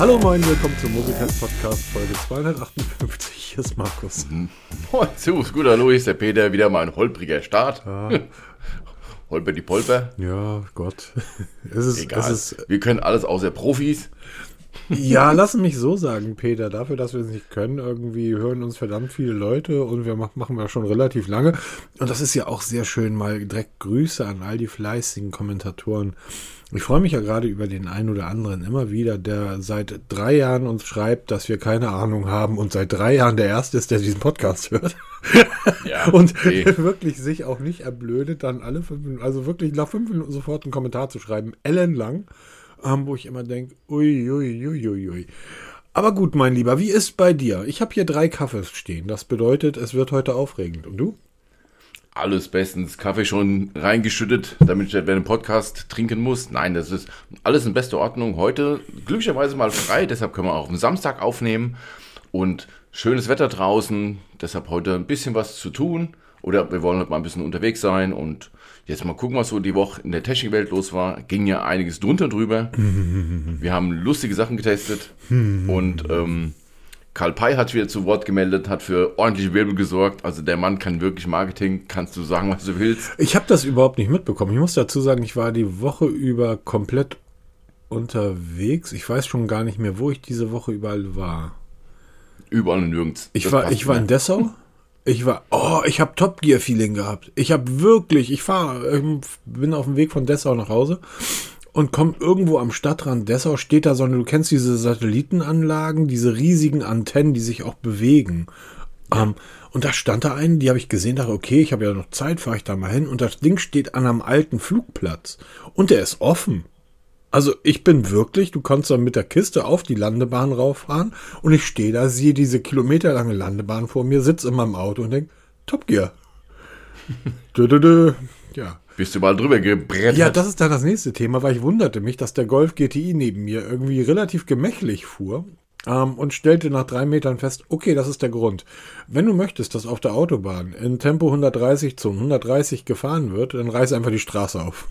Hallo moin, willkommen zum Musikhead Podcast Folge 258. Hier ist Markus. Oh, servus, gut, hallo, hier ist der Peter, wieder mal ein holpriger Start. Ja, Holper die Polper. ja Gott. Es ist, Egal. es ist, Wir können alles außer Profis. ja, lass mich so sagen, Peter. Dafür, dass wir es nicht können, irgendwie hören uns verdammt viele Leute und wir mach, machen wir schon relativ lange. Und das ist ja auch sehr schön. Mal direkt Grüße an all die fleißigen Kommentatoren. Ich freue mich ja gerade über den einen oder anderen immer wieder, der seit drei Jahren uns schreibt, dass wir keine Ahnung haben und seit drei Jahren der Erste ist, der diesen Podcast hört. Ja, und okay. wirklich sich auch nicht erblödet, dann alle fünf Minuten, also wirklich nach fünf Minuten sofort einen Kommentar zu schreiben, ellenlang, ähm, wo ich immer denke, ui, ui, ui, ui, ui. Aber gut, mein Lieber, wie ist bei dir? Ich habe hier drei Kaffees stehen. Das bedeutet, es wird heute aufregend. Und du? Alles bestens. Kaffee schon reingeschüttet, damit ich während dem Podcast trinken muss. Nein, das ist alles in bester Ordnung. Heute glücklicherweise mal frei, deshalb können wir auch am Samstag aufnehmen. Und schönes Wetter draußen, deshalb heute ein bisschen was zu tun. Oder wir wollen heute mal ein bisschen unterwegs sein und jetzt mal gucken, was so die Woche in der Technikwelt los war. Ging ja einiges drunter drüber. Wir haben lustige Sachen getestet und ähm, Karl Pei hat wieder zu Wort gemeldet, hat für ordentliche Wirbel gesorgt. Also der Mann kann wirklich Marketing, kannst du sagen, was du willst. Ich habe das überhaupt nicht mitbekommen. Ich muss dazu sagen, ich war die Woche über komplett unterwegs. Ich weiß schon gar nicht mehr, wo ich diese Woche überall war. Überall und nirgends. Ich Das war, ich war in. Dessau. Ich war, oh, ich habe Top Gear Feeling gehabt. Ich habe wirklich, ich fahre, bin auf dem Weg von Dessau nach Hause und komm irgendwo am Stadtrand Dessau, steht da so eine, du kennst diese Satellitenanlagen, diese riesigen Antennen, die sich auch bewegen. Ähm, und da stand da einen, die habe ich gesehen, dachte, okay, ich habe ja noch Zeit, fahre ich da mal hin. Und das Ding steht an einem alten Flugplatz. Und der ist offen. Also ich bin wirklich, du kannst dann mit der Kiste auf die Landebahn rauffahren und ich stehe da, sehe diese kilometerlange Landebahn vor mir, sitze in meinem Auto und denke, Top Gear. dö, dö, dö. Ja. Bist du mal drüber gebrettert? ja, das ist dann das nächste Thema, weil ich wunderte mich, dass der Golf GTI neben mir irgendwie relativ gemächlich fuhr ähm, und stellte nach drei Metern fest, okay, das ist der Grund. Wenn du möchtest, dass auf der Autobahn in Tempo 130 zu 130 gefahren wird, dann reiß einfach die Straße auf.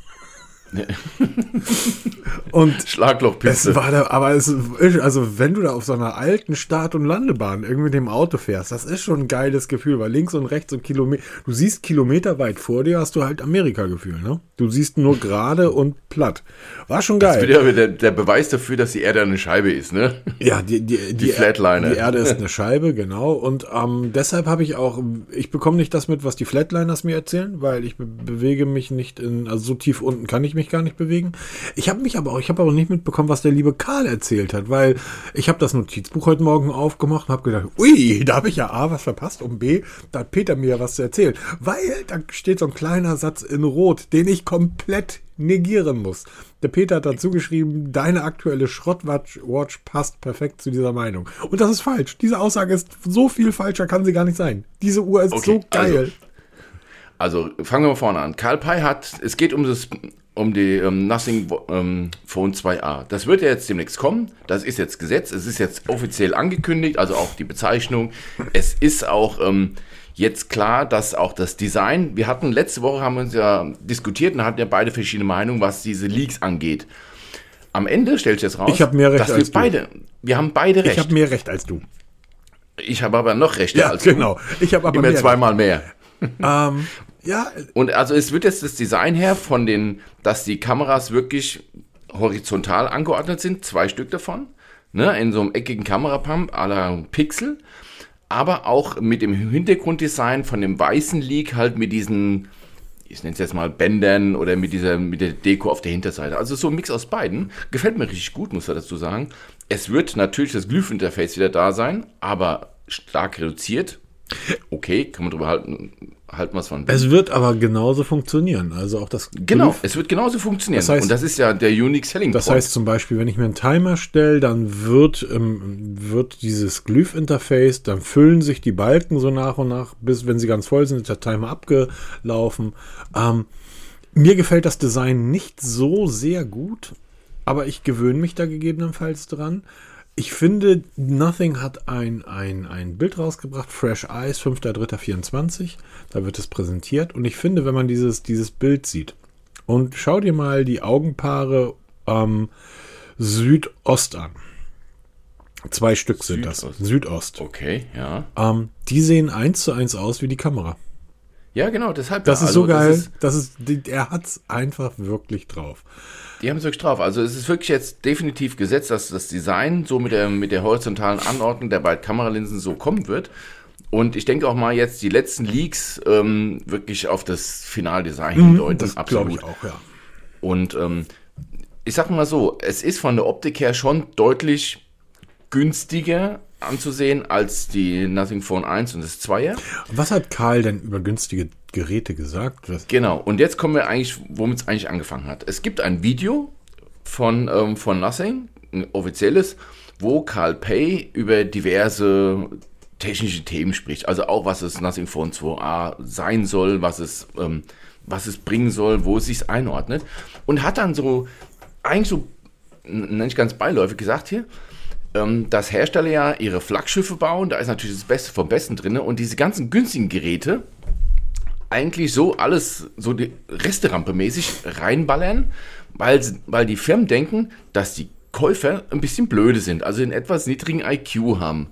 Und es Schlaglochpiste. war da, aber es ist, also wenn du da auf so einer alten Start- und Landebahn irgendwie mit dem Auto fährst, das ist schon ein geiles Gefühl, weil links und rechts und Kilometer, du siehst Kilometer weit vor dir, hast du halt Amerika-Gefühl, ne? Du siehst nur gerade und platt. War schon Das geil. wird ja der, der Beweis dafür, dass die Erde eine Scheibe ist, ne? Ja, die, die, die, Flatliner. Die Erde ist eine Scheibe, genau. Und ähm, deshalb habe ich auch, ich bekomme nicht das mit, was die Flatliners mir erzählen, weil ich be bewege mich nicht in, also so tief unten kann ich mich gar nicht bewegen. Ich habe mich aber auch, ich habe aber nicht mitbekommen, was der liebe Karl erzählt hat, weil ich habe das Notizbuch heute Morgen aufgemacht und habe gedacht, ui, da habe ich ja A, was verpasst und B, da hat Peter mir ja was zu erzählen, weil da steht so ein kleiner Satz in Rot, den ich komplett negieren muss. Der Peter hat dazu geschrieben, deine aktuelle Schrottwatch Watch passt perfekt zu dieser Meinung. Und das ist falsch. Diese Aussage ist so viel falscher, kann sie gar nicht sein. Diese Uhr ist Okay, so geil. also- Also fangen wir mal vorne an. Karl Pei hat, es geht um das, um die ähm, Nothing ähm, Phone 2a. Das wird ja jetzt demnächst kommen. Das ist jetzt Gesetz. Es ist jetzt offiziell angekündigt, also auch die Bezeichnung. Es ist auch ähm, jetzt klar, dass auch das Design. Wir hatten letzte Woche haben wir uns ja diskutiert und hatten ja beide verschiedene Meinungen, was diese Leaks angeht. Am Ende stellt sich jetzt raus, Ich hab mehr Recht dass als wir du. beide, wir haben beide recht. Ich habe mehr Recht als du. Ich habe aber noch recht Ja, als genau. Ich habe aber Immer mehr zweimal mehr. Ähm, ja, Und also es wird jetzt das Design her von den, dass die Kameras wirklich horizontal angeordnet sind, zwei Stück davon, ne, in so einem eckigen Kamerapump à la Pixel, aber auch mit dem Hintergrunddesign von dem weißen Leak halt mit diesen, ich nenne es jetzt mal Bändern oder mit dieser, mit der Deko auf der Hinterseite. Also so ein Mix aus beiden. Gefällt mir richtig gut, muss ich dazu sagen. Es wird natürlich das Glyph-Interface wieder da sein, aber stark reduziert. Okay, kann man drüber halten, halten was von. es wird aber genauso funktionieren. Also auch das Genau, Glyph- es wird genauso funktionieren. Das heißt- und das ist ja der Unique Selling Das Point. heißt zum Beispiel, wenn ich mir einen Timer stelle, dann wird, ähm, wird dieses Glyph-Interface, dann füllen sich die Balken so nach und nach, bis wenn sie ganz voll sind, ist der Timer abgelaufen. Ähm, mir gefällt das Design nicht so sehr gut, aber ich gewöhne mich da gegebenenfalls dran. Ich finde, Nothing hat ein, ein, ein Bild rausgebracht, Fresh Eyes, 5.3.24. Da wird es präsentiert. Und ich finde, wenn man dieses, dieses Bild sieht, und schau dir mal die Augenpaare ähm, Südost an. Zwei Stück sind das. Südost. Südost. Okay, ja. Ähm, die sehen eins zu eins aus wie die Kamera. Ja, genau, deshalb. Das ja, ist so also geil. Das ist, Das ist, er hat's einfach wirklich drauf. die haben es wirklich drauf. Also es ist wirklich jetzt definitiv gesetzt, dass das Design so mit der, mit der horizontalen Anordnung der beiden Kameralinsen so kommen wird. Und ich denke auch mal jetzt die letzten Leaks ähm, wirklich auf das Finaldesign hindeuten. Mhm, Das glaube ich auch, ja. Und ähm, ich sag mal so, es ist von der Optik her schon deutlich günstiger anzusehen als die Nothing Phone 1 und das 2er. Was hat Karl denn über günstige Geräte gesagt? Genau, und jetzt kommen wir eigentlich, womit es eigentlich angefangen hat. Es gibt ein Video von, ähm, von Nothing, ein offizielles, wo Carl Pay über diverse technische Themen spricht. Also auch, was es Nothing Phone 2a sein soll, was es, ähm, was es bringen soll, wo es sich einordnet. Und hat dann so, eigentlich so, n- nicht ganz beiläufig gesagt hier, ähm, dass Hersteller ja ihre Flaggschiffe bauen, da ist natürlich das Beste vom Besten drin und diese ganzen günstigen Geräte eigentlich so alles so die Resterampe mäßig reinballern, weil, weil die Firmen denken, dass die Käufer ein bisschen blöde sind, also einen etwas niedrigen IQ haben.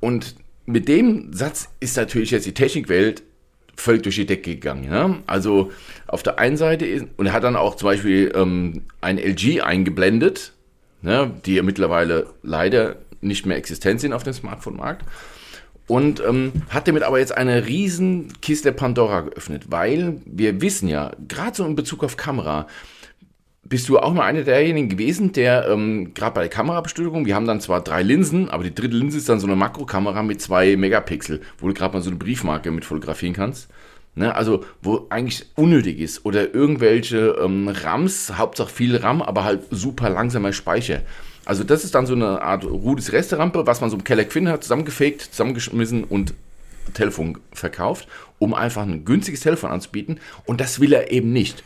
Und mit dem Satz ist natürlich jetzt die Technikwelt völlig durch die Decke gegangen. Ja? Also auf der einen Seite ist, und er hat dann auch zum Beispiel ähm, ein LG eingeblendet, ne, die ja mittlerweile leider nicht mehr existent sind auf dem Smartphone-Markt. Und ähm, hat damit aber jetzt eine riesen Kiste Pandora geöffnet, weil wir wissen ja, gerade so in Bezug auf Kamera, bist du auch mal einer derjenigen gewesen, der ähm, gerade bei der Kamerabestückung, wir haben dann zwar drei Linsen, aber die dritte Linse ist dann so eine Makrokamera mit zwei Megapixel, wo du gerade mal so eine Briefmarke mit fotografieren kannst. Ne, also, wo eigentlich unnötig ist. Oder irgendwelche ähm, RAMs, Hauptsache viel RAM, aber halt super langsamer Speicher. Also, das ist dann so eine Art rudes Resterampe, was man so im Keller gefunden hat, zusammengefegt, zusammengeschmissen und Telefon verkauft, um einfach ein günstiges Telefon anzubieten. Und das will er eben nicht.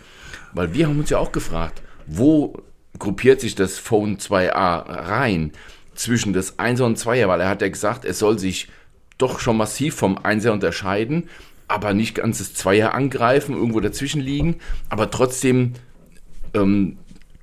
Weil wir haben uns ja auch gefragt, wo gruppiert sich das Phone 2a rein zwischen das 1er und 2er, weil er hat ja gesagt, es soll sich doch schon massiv vom 1er unterscheiden, aber nicht ganz das 2er angreifen, irgendwo dazwischen liegen, aber trotzdem ähm,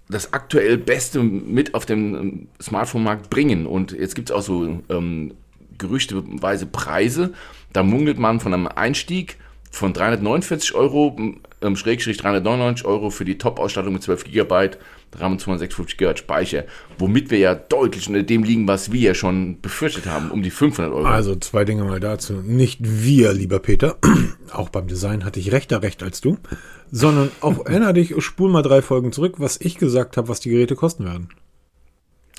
das aktuell Beste mit auf dem ähm, Smartphone-Markt bringen. Und jetzt gibt es auch so ähm, gerüchteweise Preise. Da munkelt man von einem Einstieg von 349 Euro, ähm, Schrägstrich 399 Euro für die Top-Ausstattung mit 12 GB RAM und 256 GB Speicher, womit wir ja deutlich unter dem liegen, was wir ja schon befürchtet haben, um die 500 Euro. Also zwei Dinge mal dazu. Nicht wir, lieber Peter, auch beim Design hatte ich rechter Recht als du, sondern auch erinner dich, spul mal drei Folgen zurück, was ich gesagt habe, was die Geräte kosten werden.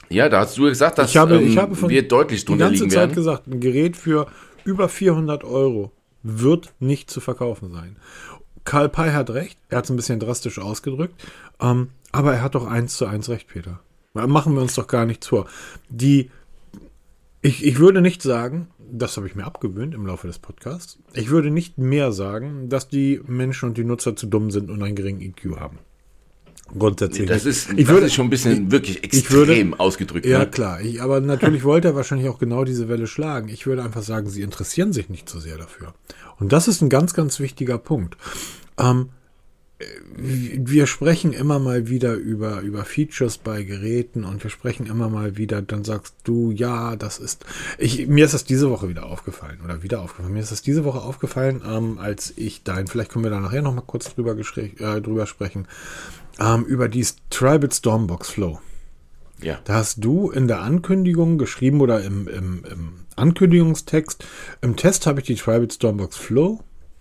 ja, da hast du gesagt, dass Ich habe, ähm, ich habe von wir deutlich die drunter ganze liegen Zeit werden. gesagt, ein Gerät für über 400 Euro wird nicht zu verkaufen sein. Karl Pei hat recht, er hat es ein bisschen drastisch ausgedrückt, ähm, aber er hat doch eins zu eins recht, Peter. Machen wir uns doch gar nichts vor. Die, ich, ich würde nicht sagen, das habe ich mir abgewöhnt im Laufe des Podcasts, ich würde nicht mehr sagen, dass die Menschen und die Nutzer zu dumm sind und einen geringen IQ haben. Grundsätzlich. Das nicht. ist, ich das würde, ist schon ein bisschen wirklich ich würde- extrem ausgedrückt. ja, ne? klar. Ich, aber natürlich wollte er wahrscheinlich auch genau diese Welle schlagen. Ich würde einfach sagen, sie interessieren sich nicht so sehr dafür. Und das ist ein ganz, ganz wichtiger Punkt. Ähm, äh, wir sprechen immer mal wieder über, über Features bei Geräten und wir sprechen immer mal wieder, dann sagst du, ja, das ist. Ich, mir ist das diese Woche wieder aufgefallen oder wieder aufgefallen. Mir ist das diese Woche aufgefallen, ähm, als ich dein, vielleicht können wir da nachher noch mal kurz drüber, äh, drüber sprechen, ähm, über die Tribal Stormbox Flow. Ja. Da hast du in der Ankündigung geschrieben oder im, im, im Ankündigungstext, im Test habe ich die Tribal Stormbox Flow,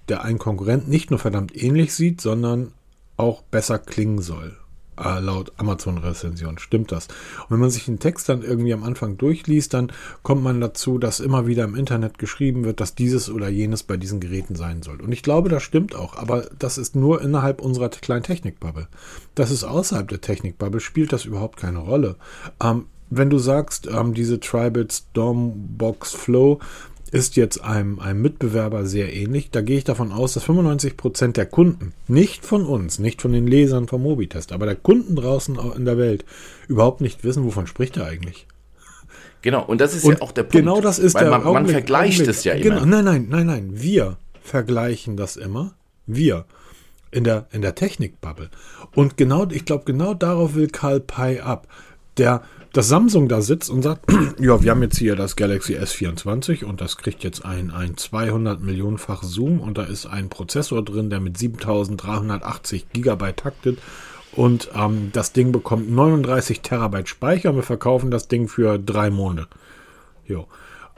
der einen Konkurrent nicht nur verdammt ähnlich sieht, sondern auch besser klingen soll. Äh, laut Amazon-Rezension stimmt das. Und wenn man sich den Text dann irgendwie am Anfang durchliest, dann kommt man dazu, dass immer wieder im Internet geschrieben wird, dass dieses oder jenes bei diesen Geräten sein soll. Und ich glaube, das stimmt auch, aber das ist nur innerhalb unserer kleinen Technikbubble. Das ist außerhalb der Technikbubble, spielt das überhaupt keine Rolle. Ähm, wenn du sagst, ähm, diese Tribal Stormbox Flow ist jetzt einem, einem Mitbewerber sehr ähnlich, da gehe ich davon aus, dass 95% der Kunden, nicht von uns, nicht von den Lesern vom Mobitest, aber der Kunden draußen in der Welt überhaupt nicht wissen, wovon spricht er eigentlich. Genau, und das ist Und ja auch der Punkt. Genau das ist der man, man vergleicht Augenblick. es ja immer. Genau, nein, nein, nein, nein. Wir vergleichen das immer. Wir. In der, in der Technikbubble. Und genau, ich glaube, genau darauf will Karl Pei ab. der dass Samsung da sitzt und sagt, ja, wir haben jetzt hier das Galaxy S24 und das kriegt jetzt ein, ein 200 Millionenfach Zoom und da ist ein Prozessor drin, der mit 7380 Gigabyte taktet und ähm, das Ding bekommt 39 Terabyte Speicher und wir verkaufen das Ding für drei Monate. Jo.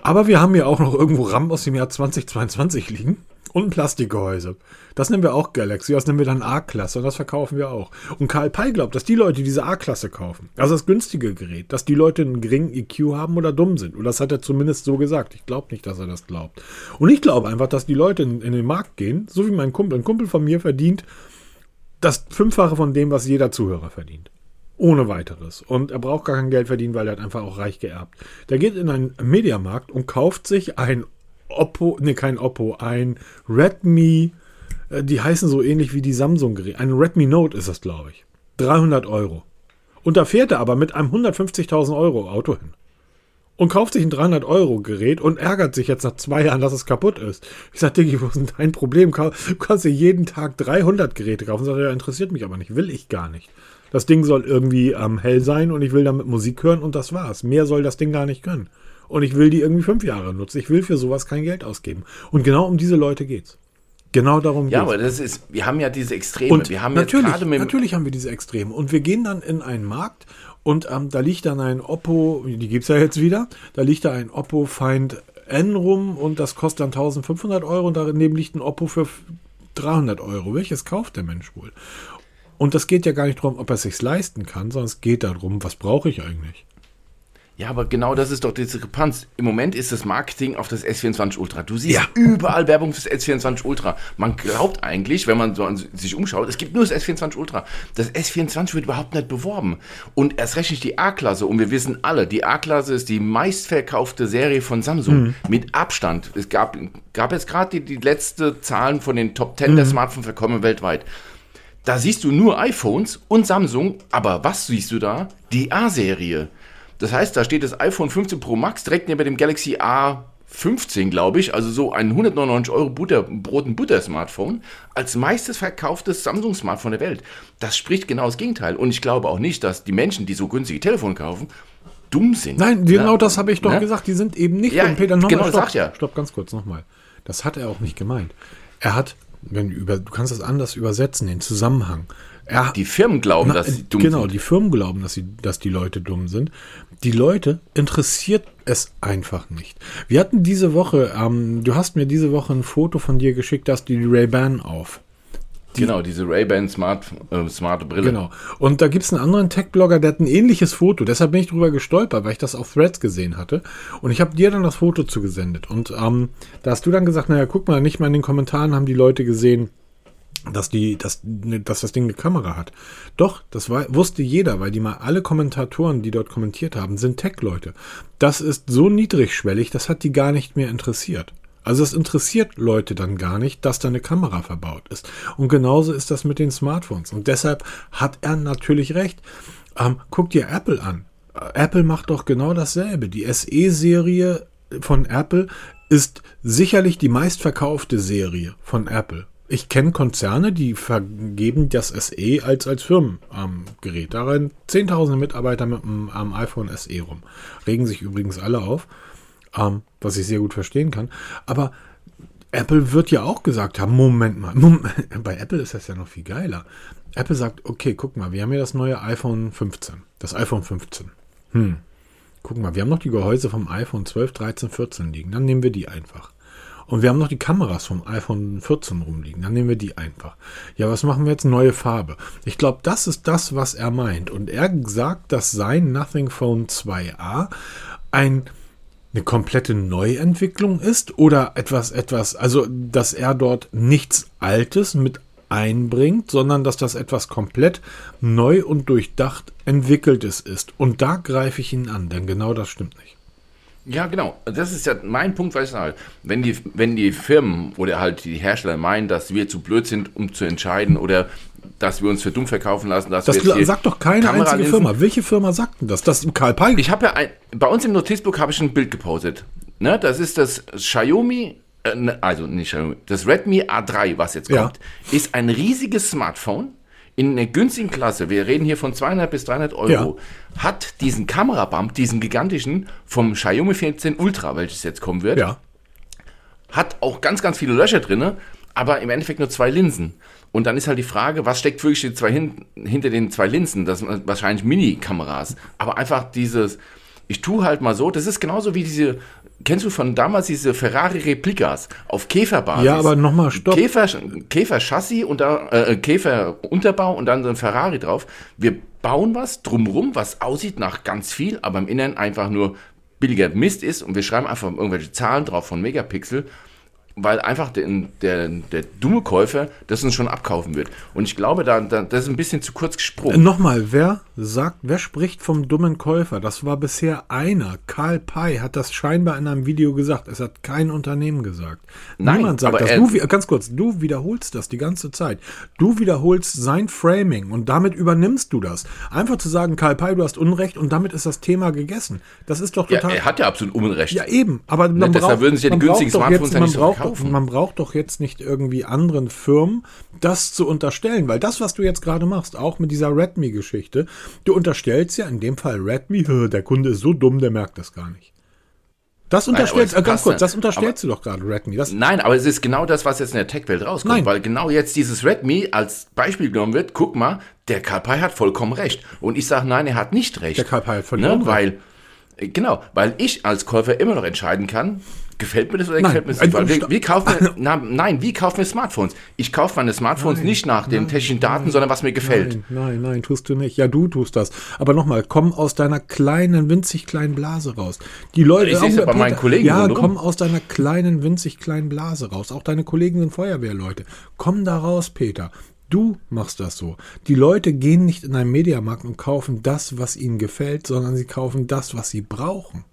Aber wir haben ja auch noch irgendwo RAM aus dem Jahr 2022 liegen und ein Plastikgehäuse. Das nennen wir auch Galaxy, das nennen wir dann A-Klasse und das verkaufen wir auch. Und Karl Pei glaubt, dass die Leute diese A-Klasse kaufen, also das günstige Gerät, dass die Leute einen geringen EQ haben oder dumm sind. Und das hat er zumindest so gesagt. Ich glaube nicht, dass er das glaubt. Und ich glaube einfach, dass die Leute in, in den Markt gehen, so wie mein Kumpel. Ein Kumpel von mir verdient das Fünffache von dem, was jeder Zuhörer verdient. Ohne weiteres. Und er braucht gar kein Geld verdienen, weil er hat einfach auch reich geerbt. Der geht in einen Mediamarkt und kauft sich ein Oppo, ne, kein Oppo, ein Redmi, äh, die heißen so ähnlich wie die Samsung-Geräte. Ein Redmi Note ist das, glaube ich. 300 Euro. Und da fährt er aber mit einem 150.000 Euro Auto hin. Und kauft sich ein 300 Euro Gerät und ärgert sich jetzt nach zwei Jahren, dass es kaputt ist. Ich sage, Diggi, wo ist denn dein Problem? Du kannst dir jeden Tag 300 Geräte kaufen. Sagt er, ja, interessiert mich aber nicht. Will ich gar nicht. Das Ding soll irgendwie ähm, hell sein und ich will damit Musik hören und das war's. Mehr soll das Ding gar nicht können und ich will die irgendwie fünf Jahre nutzen. Ich will für sowas kein Geld ausgeben. Und genau um diese Leute geht's. Genau darum geht's. Ja, aber das ist, wir haben ja diese Extreme. Und wir haben natürlich, jetzt mit natürlich haben wir diese Extreme. Und wir gehen dann in einen Markt und ähm, da liegt dann ein Oppo, die gibt's ja jetzt wieder, da liegt da ein Oppo Find N rum und das kostet dann 1500 Euro und daneben liegt ein Oppo für 300 Euro. Welches kauft der Mensch wohl? Und das geht ja gar nicht darum, ob er es sich leisten kann, sondern es geht darum, was brauche ich eigentlich? Ja, aber genau das ist doch die Diskrepanz. Im Moment ist das Marketing auf das S24 Ultra. Du siehst ja. überall Werbung fürs S24 Ultra. Man glaubt eigentlich, wenn man so sich umschaut, es gibt nur das S24 Ultra. Das S24 wird überhaupt nicht beworben. Und erst recht nicht die A-Klasse. Und wir wissen alle, die A-Klasse ist die meistverkaufte Serie von Samsung. Mhm. Mit Abstand. Es gab, gab jetzt gerade die, die letzte Zahlen von den Top 10 mhm. der Smartphone-Verkäufe weltweit. Da siehst du nur iPhones und Samsung. Aber was siehst du da? Die A-Serie. Das heißt, da steht das iPhone 15 Pro Max direkt neben dem Galaxy A15, glaube ich, also so ein 199 Euro Butter, Brot- und Butter-Smartphone, als meistes verkauftes Samsung-Smartphone der Welt. Das spricht genau das Gegenteil. Und ich glaube auch nicht, dass die Menschen, die so günstige Telefone kaufen, dumm sind. Nein, genau ja? das habe ich doch ja? gesagt. Die sind eben nicht ja, dumm. Peter, nochmal, genau, stopp, sagt ja. stopp, ganz kurz nochmal. Das hat er auch nicht gemeint. Er hat, wenn du, über, du kannst das anders übersetzen, den Zusammenhang. Er, die Firmen glauben, na, dass sie dumm genau, sind. Genau, die Firmen glauben, dass, sie, dass die Leute dumm sind. Die Leute interessiert es einfach nicht. Wir hatten diese Woche, ähm, du hast mir diese Woche ein Foto von dir geschickt, dass die Ray-Ban auf. Die, genau, diese Ray-Ban Smart, äh, smarte Brille. Genau. Und da gibt es einen anderen Tech-Blogger, der hat ein ähnliches Foto. Deshalb bin ich drüber gestolpert, weil ich das auf Threads gesehen hatte. Und ich habe dir dann das Foto zugesendet. Und ähm, da hast du dann gesagt, naja, guck mal, nicht mal in den Kommentaren haben die Leute gesehen, dass die, dass, dass das Ding eine Kamera hat. Doch, das war, wusste jeder, weil die mal alle Kommentatoren, die dort kommentiert haben, sind Tech-Leute. Das ist so niedrigschwellig, das hat die gar nicht mehr interessiert. Also es interessiert Leute dann gar nicht, dass da eine Kamera verbaut ist. Und genauso ist das mit den Smartphones. Und deshalb hat er natürlich recht. Ähm, guck dir Apple an. Apple macht doch genau dasselbe. Die SE-Serie von Apple ist sicherlich die meistverkaufte Serie von Apple ich kenne Konzerne, die vergeben das SE als, als Firmengerät. Ähm, da rennen zehntausende Mitarbeiter mit einem ähm, iPhone SE rum. Regen sich übrigens alle auf, ähm, was ich sehr gut verstehen kann. Aber Apple wird ja auch gesagt haben, Moment mal, Moment, bei Apple ist das ja noch viel geiler. Apple sagt, okay, guck mal, wir haben ja das neue iPhone 15. Das iPhone 15. Hm. Guck mal, wir haben noch die Gehäuse vom iPhone 12, 13, 14 liegen. Dann nehmen wir die einfach. Und wir haben noch die Kameras vom iPhone 14 rumliegen. Dann nehmen wir die einfach. Ja, was machen wir jetzt? Neue Farbe. Ich glaube, das ist das, was er meint. Und er sagt, dass sein Nothing Phone 2a ein eine komplette Neuentwicklung ist oder etwas, etwas, also dass er dort nichts Altes mit einbringt, sondern dass das etwas komplett neu und durchdacht entwickeltes ist. Und da greife ich ihn an, denn genau das stimmt nicht. Ja, genau. Das ist ja mein Punkt, was ich sage. Wenn die, wenn die Firmen oder halt die Hersteller meinen, dass wir zu blöd sind, um zu entscheiden oder dass wir uns für dumm verkaufen lassen, dass das wir sagt doch keine Kamera einzige Firma. Welche Firma sagt denn das? Das ist Karl Pei. Ich habe ja ein, bei uns im Notizbuch habe ich ein Bild gepostet. Ne, das ist das Xiaomi, äh, ne, also nicht Xiaomi, das Redmi A3, was jetzt kommt, ja. ist ein riesiges Smartphone in der günstigen Klasse, wir reden hier von 200 bis 300 Euro, ja. hat diesen Kamerabump, diesen gigantischen vom Xiaomi 14 Ultra, welches jetzt kommen wird, ja. hat auch ganz, ganz viele Löcher drin, aber im Endeffekt nur zwei Linsen. Und dann ist halt die Frage, was steckt wirklich die zwei hin, hinter den zwei Linsen? Das sind wahrscheinlich Mini-Kameras. Aber einfach dieses, ich tue halt mal so, das ist genauso wie diese, kennst du von damals diese Ferrari-Replikas auf Käferbasis? Ja, aber nochmal stopp. Käfer, Käfer-Chassis und da, äh, Käfer-Unterbau und dann so ein Ferrari drauf. Wir bauen was drumrum, was aussieht nach ganz viel, aber im Inneren einfach nur billiger Mist ist und wir schreiben einfach irgendwelche Zahlen drauf von Megapixel weil einfach der, der, der dumme Käufer das uns schon abkaufen wird. Und ich glaube, da, da, das ist ein bisschen zu kurz gesprungen. Nochmal, wer sagt, wer spricht vom dummen Käufer? Das war bisher einer. Karl Pei hat das scheinbar in einem Video gesagt. Es hat kein Unternehmen gesagt. Nein, Niemand sagt das. Du, ganz kurz, du wiederholst das die ganze Zeit. Du wiederholst sein Framing und damit übernimmst du das. Einfach zu sagen, Karl Pei, du hast Unrecht und damit ist das Thema gegessen. Das ist doch total. Ja, er hat ja absolut Unrecht. Ja, eben. Aber man ne, deshalb würden sich ja die günstigen Smartphones jetzt, ja nicht so doch, man braucht doch jetzt nicht irgendwie anderen Firmen das zu unterstellen, weil das, was du jetzt gerade machst, auch mit dieser Redmi-Geschichte, du unterstellst ja in dem Fall Redmi, der Kunde ist so dumm, der merkt das gar nicht. Das unterstellst, äh, ganz kurz, das unterstellst aber, du doch gerade, Redmi. Das nein, aber es ist genau das, was jetzt in der Tech-Welt rauskommt, nein. weil genau jetzt dieses Redmi als Beispiel genommen wird. Guck mal, der Karpai hat vollkommen recht. Und ich sage, nein, er hat nicht recht. Der Karpai hat vollkommen ne? Weil, äh, genau, weil ich als Käufer immer noch entscheiden kann, Gefällt mir das oder nein, gefällt mir das nicht? Weil wir, wir kaufen, na, nein, wie kaufen wir Smartphones? Ich kaufe meine Smartphones nein, nicht nach den nein, technischen Daten, sondern was mir gefällt. Nein, nein, tust du nicht. Ja, du tust das. Aber nochmal, komm aus deiner kleinen, winzig kleinen Blase raus. Die Leute, ich sehe es ja bei meinen Kollegen. Ja, komm aus deiner kleinen, winzig kleinen Blase raus. Auch deine Kollegen sind Feuerwehrleute. Komm da raus, Peter. Du machst das so. Die Leute gehen nicht in einen Mediamarkt und kaufen das, was ihnen gefällt, sondern sie kaufen das, was sie brauchen.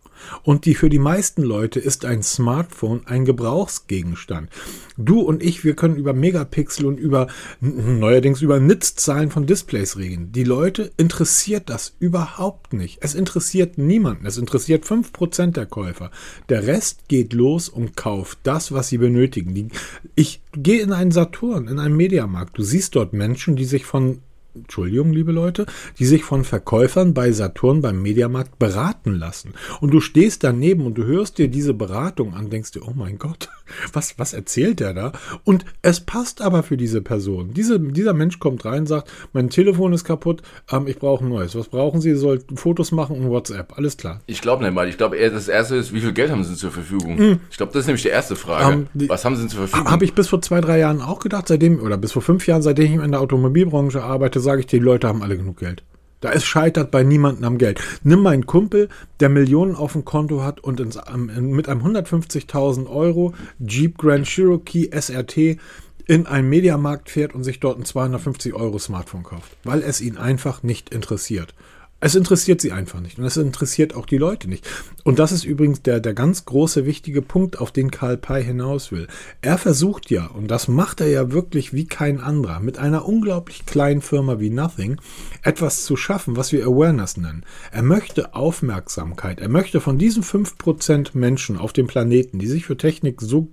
Und die für die meisten Leute ist ein Smartphone ein Gebrauchsgegenstand. Du und ich, wir können über Megapixel und über neuerdings über Nitzzahlen von Displays reden. Die Leute interessiert das überhaupt nicht. Es interessiert niemanden. Es interessiert 5% der Käufer. Der Rest geht los und kauft das, was sie benötigen. ich gehe in einen Saturn, in einen Mediamarkt. Du siehst dort Menschen, die sich von Entschuldigung, liebe Leute, die sich von Verkäufern bei Saturn beim Mediamarkt beraten lassen. Und du stehst daneben und du hörst dir diese Beratung an, denkst dir, oh mein Gott, was, was erzählt der da? Und es passt aber für diese Person. Diese, dieser Mensch kommt rein, sagt, mein Telefon ist kaputt, ähm, ich brauche ein neues. Was brauchen Sie? Soll Fotos machen und WhatsApp. Alles klar. Ich glaube nicht mal. Ich glaube, das erste ist, wie viel Geld haben Sie zur Verfügung? Mhm. Ich glaube, das ist nämlich die erste Frage. Ähm, die, was haben Sie zur Verfügung? Habe ich bis vor zwei, drei Jahren auch gedacht, seitdem, oder bis vor fünf Jahren, seitdem ich in der Automobilbranche arbeite, sage ich, die Leute haben alle genug Geld. Da ist scheitert bei niemandem am Geld. Nimm meinen Kumpel, der Millionen auf dem Konto hat und ins, mit einem 150.000 Euro Jeep Grand Cherokee SRT in einen Mediamarkt fährt und sich dort ein 250 Euro Smartphone kauft, weil es ihn einfach nicht interessiert. Es interessiert sie einfach nicht und es interessiert auch die Leute nicht. Und das ist übrigens der, der ganz große, wichtige Punkt, auf den Karl Pei hinaus will. Er versucht ja, und das macht er ja wirklich wie kein anderer, mit einer unglaublich kleinen Firma wie Nothing etwas zu schaffen, was wir Awareness nennen. Er möchte Aufmerksamkeit. Er möchte von diesen 5% Menschen auf dem Planeten, die sich für Technik so,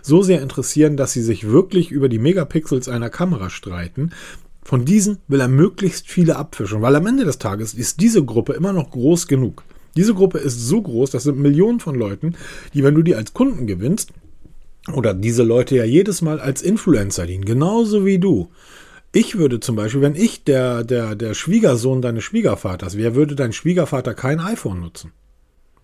so sehr interessieren, dass sie sich wirklich über die Megapixels einer Kamera streiten, von diesen will er möglichst viele abfischen, weil am Ende des Tages ist diese Gruppe immer noch groß genug. Diese Gruppe ist so groß, das sind Millionen von Leuten, die, wenn du die als Kunden gewinnst, oder diese Leute ja jedes Mal als Influencer dienen, genauso wie du. Ich würde zum Beispiel, wenn ich der, der, der Schwiegersohn deines Schwiegervaters wäre, würde dein Schwiegervater kein iPhone nutzen.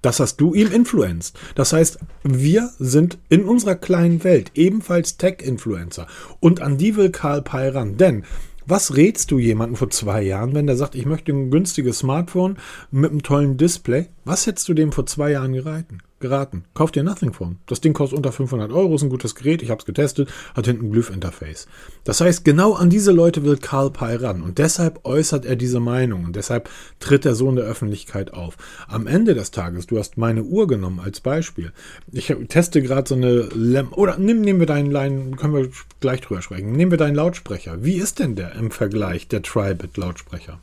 Das hast du ihm influenced. Das heißt, wir sind in unserer kleinen Welt ebenfalls Tech-Influencer. Und an die will Karl Pei ran. Denn was rätst du jemandem vor zwei Jahren, wenn der sagt, ich möchte ein günstiges Smartphone mit einem tollen Display? Was hättest du dem vor zwei Jahren geraten? Geraten. Kauf dir Nothing Phone. Das Ding kostet unter 500 Euro, ist ein gutes Gerät, ich habe es getestet, hat hinten ein Glyph-Interface. Das heißt, genau an diese Leute will Karl Pei ran und deshalb äußert er diese Meinung und deshalb tritt er so in der Öffentlichkeit auf. Am Ende des Tages, du hast meine Uhr genommen als Beispiel. Ich teste gerade so eine Lem oder nimm, nehmen wir deinen Line, können wir gleich drüber sprechen. Nehmen wir deinen Lautsprecher. Wie ist denn der im Vergleich der Tribit Lautsprecher?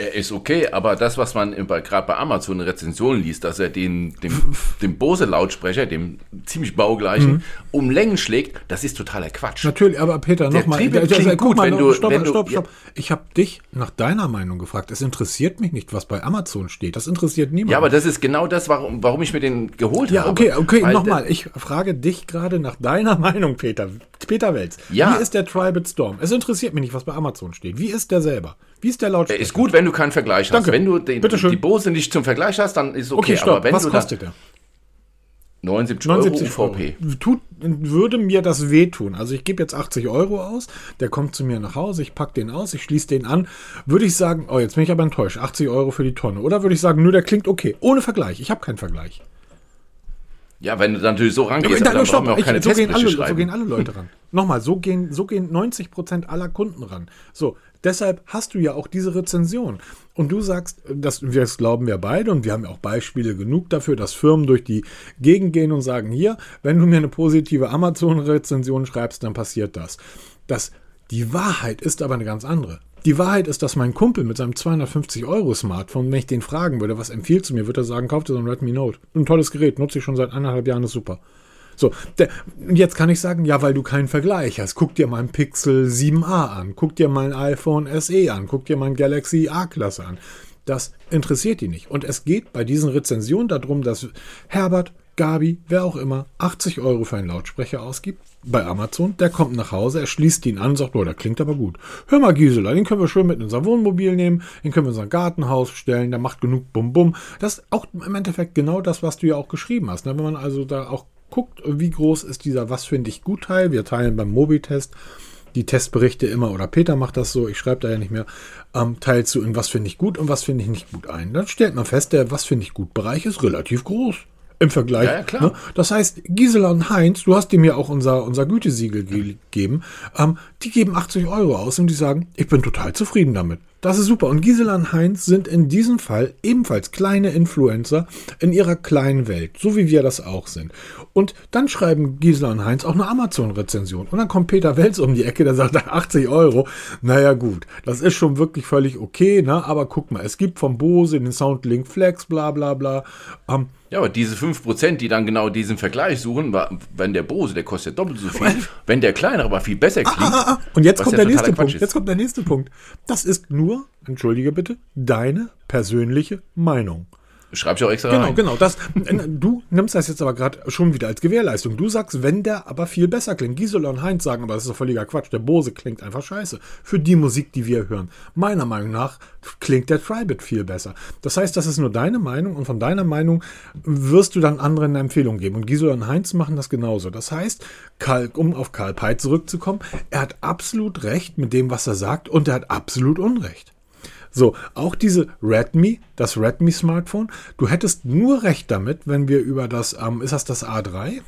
Er ist okay, aber das, was man gerade bei Amazon in Rezensionen liest, dass er den, den, den Bose-Lautsprecher, dem ziemlich baugleichen, mhm. um Längen schlägt, das ist totaler Quatsch. Natürlich, aber Peter, nochmal. Also, gut, mal, wenn du, stopp, wenn stopp, stopp. Ja. Ich habe dich nach deiner Meinung gefragt. Es interessiert mich nicht, was bei Amazon steht. Das interessiert niemanden. Ja, aber das ist genau das, warum, warum ich mir den geholt ja, habe. Ja, okay, okay, nochmal. Ich frage dich gerade nach deiner Meinung, Peter. Peter Welz. Ja. Wie ist der Tribal Storm? Es interessiert mich nicht, was bei Amazon steht. Wie ist der selber? Wie ist der Lautsprecher? Ist gut, wenn du keinen Vergleich hast. Danke. Wenn du den, die Bose nicht zum Vergleich hast, dann ist okay. okay stopp. Aber wenn was du kostet der? 79, 79 Euro UVP. Tut, würde mir das wehtun. Also ich gebe jetzt 80 Euro aus, der kommt zu mir nach Hause, ich packe den aus, ich schließe den an. Würde ich sagen, oh, jetzt bin ich aber enttäuscht, 80 Euro für die Tonne. Oder würde ich sagen, nur der klingt okay, ohne Vergleich. Ich habe keinen Vergleich. Ja, wenn du natürlich so rangehst, ja, dann stopp, wir auch keine ich, so, gehen alle, so gehen alle Leute ran. Nochmal, so gehen, so gehen 90% aller Kunden ran. So, deshalb hast du ja auch diese Rezension. Und du sagst, das, das glauben wir beide und wir haben ja auch Beispiele genug dafür, dass Firmen durch die Gegend gehen und sagen, hier, wenn du mir eine positive Amazon-Rezension schreibst, dann passiert das. Das die Wahrheit ist aber eine ganz andere. Die Wahrheit ist, dass mein Kumpel mit seinem 250 Euro Smartphone, wenn ich den fragen würde, was empfiehlt du mir, würde er sagen, kauf dir so ein Redmi Note. Ein tolles Gerät, nutze ich schon seit eineinhalb Jahren, ist super. So, der, jetzt kann ich sagen, ja, weil du keinen Vergleich hast. Guck dir mal ein Pixel 7a an, guck dir mal ein iPhone SE an, guck dir mal ein Galaxy A-Klasse an. Das interessiert die nicht. Und es geht bei diesen Rezensionen darum, dass Herbert, Gabi, wer auch immer, 80 Euro für einen Lautsprecher ausgibt bei Amazon. Der kommt nach Hause, er schließt ihn an, sagt, oh, der klingt aber gut. Hör mal, Gisela, den können wir schön mit in unser Wohnmobil nehmen, den können wir in unser Gartenhaus stellen, der macht genug Bum-Bum. Das ist auch im Endeffekt genau das, was du ja auch geschrieben hast. Ne? Wenn man also da auch guckt, wie groß ist dieser Was finde ich gut Teil. Wir teilen beim Mobitest die Testberichte immer, oder Peter macht das so, ich schreibe da ja nicht mehr, ähm, teilst du in was finde ich gut und was finde ich nicht gut ein. Dann stellt man fest, der Was finde ich gut Bereich ist relativ groß im Vergleich. Ja, ja, klar. Ne? Das heißt, Gisela und Heinz, du hast dem ja auch unser, unser Gütesiegel gegeben, ähm, die geben 80 Euro aus und die sagen, ich bin total zufrieden damit. Das ist super. Und Gisela und Heinz sind in diesem Fall ebenfalls kleine Influencer in ihrer kleinen Welt, so wie wir das auch sind. Und dann schreiben Gisela und Heinz auch eine Amazon-Rezension. Und dann kommt Peter Welz um die Ecke, der sagt 80 Euro. Naja, gut, das ist schon wirklich völlig okay, ne? aber guck mal, es gibt vom Bose den Soundlink Flex, bla bla bla. Ähm, ja, aber diese 5%, die dann genau diesen Vergleich suchen, wenn der Bose, der kostet doppelt so viel, wenn der kleinere aber viel besser klingt. Ah, ah, ah. Und jetzt kommt der nächste Punkt. Ist. Jetzt kommt der nächste Punkt. Das ist nur, entschuldige bitte, deine persönliche Meinung. Schreib ich auch extra genau, rein. Genau, das, du nimmst das jetzt aber gerade schon wieder als Gewährleistung. Du sagst, wenn der aber viel besser klingt. Gisela und Heinz sagen, aber das ist doch völliger Quatsch. Der Bose klingt einfach scheiße. Für die Musik, die wir hören. Meiner Meinung nach klingt der Tribit viel besser. Das heißt, das ist nur deine Meinung und von deiner Meinung wirst du dann anderen eine Empfehlung geben. Und Gisela und Heinz machen das genauso. Das heißt, Karl, um auf Karl Peit zurückzukommen, er hat absolut recht mit dem, was er sagt und er hat absolut Unrecht. So, auch diese Redmi, das Redmi Smartphone, du hättest nur recht damit, wenn wir über das, ähm, ist das das A3?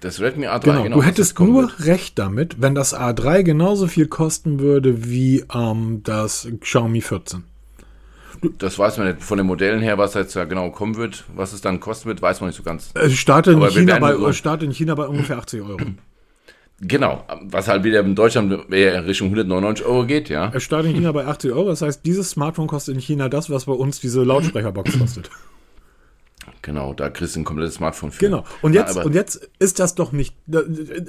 Das Redmi A3, genau. genau du hättest nur recht damit, wenn das A3 genauso viel kosten würde wie ähm, das Xiaomi 14. Das weiß man nicht. Von den Modellen her, was jetzt ja genau kommen wird, was es dann kosten wird, weiß man nicht so ganz. Es startet in, China bei, startet in China bei ungefähr 80 Euro. Genau, was halt wieder in Deutschland eher Richtung 199 Euro geht, ja. Es startet in China bei 80 Euro, das heißt, dieses Smartphone kostet in China das, was bei uns diese Lautsprecherbox kostet. Genau, da kriegst du ein komplettes Smartphone für. Genau, und jetzt, Na, und jetzt ist das doch nicht,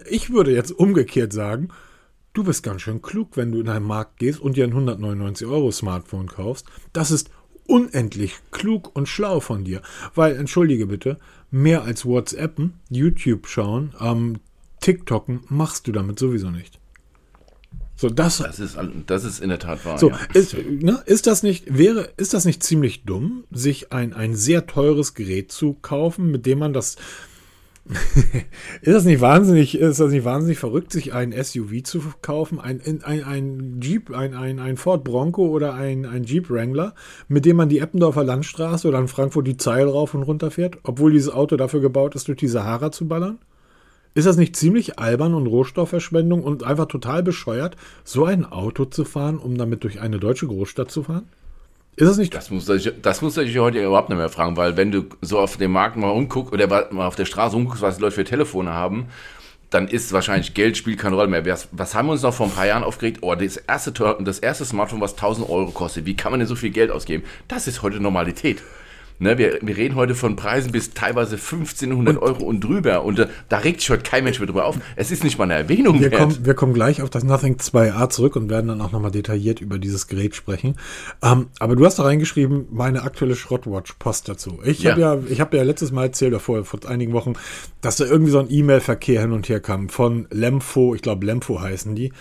ich würde jetzt umgekehrt sagen, du bist ganz schön klug, wenn du in einen Markt gehst und dir ein 199 Euro Smartphone kaufst. Das ist unendlich klug und schlau von dir, weil, entschuldige bitte, mehr als WhatsAppen, YouTube schauen, ähm, TikToken machst du damit sowieso nicht. So, das, das, ist, das ist in der Tat wahr. So, ja. ist, ne, ist, das nicht, wäre, ist das nicht ziemlich dumm, sich ein, ein sehr teures Gerät zu kaufen, mit dem man das. ist das nicht wahnsinnig, ist das nicht wahnsinnig verrückt, sich ein SUV zu kaufen, ein, ein, ein Jeep, ein, ein, ein Ford Bronco oder ein, ein Jeep Wrangler, mit dem man die Eppendorfer Landstraße oder in Frankfurt die Zeil rauf und runter fährt, obwohl dieses Auto dafür gebaut ist, durch die Sahara zu ballern? Ist das nicht ziemlich albern und Rohstoffverschwendung und einfach total bescheuert, so ein Auto zu fahren, um damit durch eine deutsche Großstadt zu fahren? Ist das nicht? Das muss, ich, das muss ich heute überhaupt nicht mehr fragen, weil wenn du so auf dem Markt mal umguckst oder mal auf der Straße umguckst, was die Leute für Telefone haben, dann ist wahrscheinlich Geld spielt keine Rolle mehr. Was, was haben wir uns noch vor ein paar Jahren aufgeregt? Oh, das erste, das erste Smartphone, was 1000 Euro kostet. Wie kann man denn so viel Geld ausgeben? Das ist heute Normalität. Ne, wir, wir reden heute von Preisen bis teilweise 1500 und, Euro und drüber. Und äh, da regt sich heute kein Mensch mehr drüber auf. Es ist nicht mal eine Erwähnung wir wert. Kommen, wir kommen gleich auf das Nothing 2a zurück und werden dann auch nochmal detailliert über dieses Gerät sprechen. Ähm, aber du hast da reingeschrieben, meine aktuelle Schrottwatch-Post dazu. Ich ja. habe ja, ich habe ja letztes Mal erzählt, oder vor, vor einigen Wochen, dass da irgendwie so ein E-Mail-Verkehr hin und her kam von Lemfo, ich glaube Lemfo heißen die,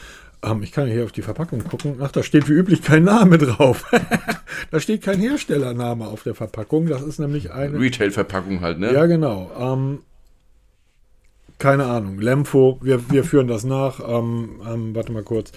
ähm, ich kann hier auf die Verpackung gucken. Ach, da steht wie üblich kein Name drauf. da steht kein Herstellername auf der Verpackung. Das ist nämlich eine. Retail-Verpackung halt, ne? Ja, genau. Ähm, keine Ahnung. Lemfo, wir, wir führen das nach. Ähm, ähm warte mal kurz.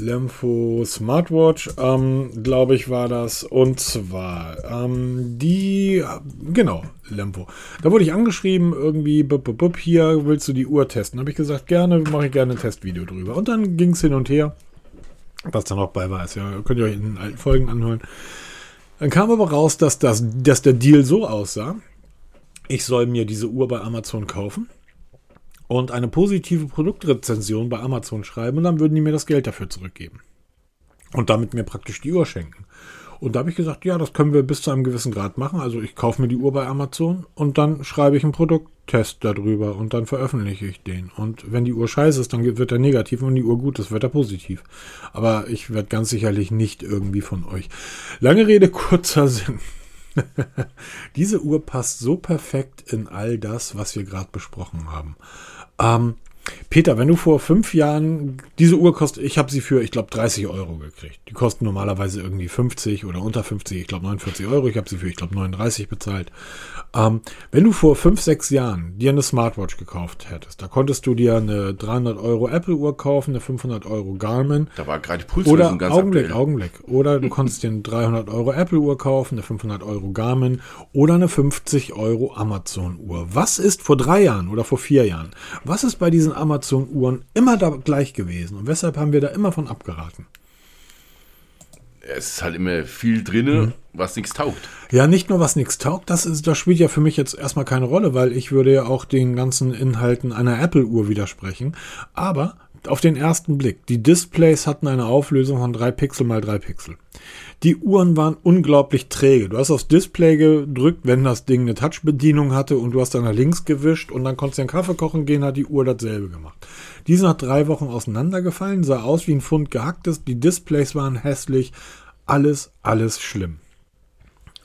Lemfo Smartwatch, ähm, glaube ich, war das. Und zwar ähm, die, genau, Lemfo. Da wurde ich angeschrieben, irgendwie, bup, bup, bup, hier willst du die Uhr testen. Habe ich gesagt, gerne, mache ich gerne ein Testvideo drüber. Und dann ging es hin und her, was dann auch bei war. Ist ja, könnt ihr euch in den alten Folgen anhören. Dann kam aber raus, dass, das, dass der Deal so aussah, ich soll mir diese Uhr bei Amazon kaufen und eine positive Produktrezension bei Amazon schreiben und dann würden die mir das Geld dafür zurückgeben. Und damit mir praktisch die Uhr schenken. Und da habe ich gesagt, ja, das können wir bis zu einem gewissen Grad machen. Also ich kaufe mir die Uhr bei Amazon und dann schreibe ich einen Produkttest darüber und dann veröffentliche ich den. Und wenn die Uhr scheiße ist, dann wird er negativ und wenn die Uhr gut ist, wird er positiv. Aber ich werde ganz sicherlich nicht irgendwie von euch. Lange Rede, kurzer Sinn. Diese Uhr passt so perfekt in all das, was wir gerade besprochen haben. Ähm, Peter, wenn du vor fünf Jahren diese Uhr kostet, ich habe sie für, ich glaube, 30 Euro gekriegt. Die kosten normalerweise irgendwie 50 oder unter 50, ich glaube 49 Euro. Ich habe sie für, ich glaube, 39 bezahlt. Ähm, wenn du vor fünf, sechs Jahren dir eine Smartwatch gekauft hättest, da konntest du dir eine 300 Euro Apple Uhr kaufen, eine 500 Euro Garmin. Da war gerade die Pulslösung ganz Augenblick, aktuell. Augenblick. Oder du konntest dir eine 300 Euro Apple Uhr kaufen, eine 500 Euro Garmin oder eine 50 Euro Amazon Uhr. Was ist vor drei Jahren oder vor vier Jahren? Was ist bei diesen Amazon Uhren immer da gleich gewesen? Und weshalb haben wir da immer von abgeraten? es ist halt immer viel drin, mhm. was nichts taugt. Ja, nicht nur was nichts taugt, das, ist, das spielt ja für mich jetzt erstmal keine Rolle, weil ich würde ja auch den ganzen Inhalten einer Apple-Uhr widersprechen. Aber auf den ersten Blick, die Displays hatten eine Auflösung von 3 Pixel mal 3 Pixel. Die Uhren waren unglaublich träge. Du hast aufs Display gedrückt, wenn das Ding eine Touch-Bedienung hatte und du hast dann nach links gewischt und dann konntest du einen Kaffee kochen gehen, hat die Uhr dasselbe gemacht. Die sind nach drei Wochen auseinandergefallen, sah aus wie ein Pfund gehacktes, die Displays waren hässlich, alles, alles schlimm.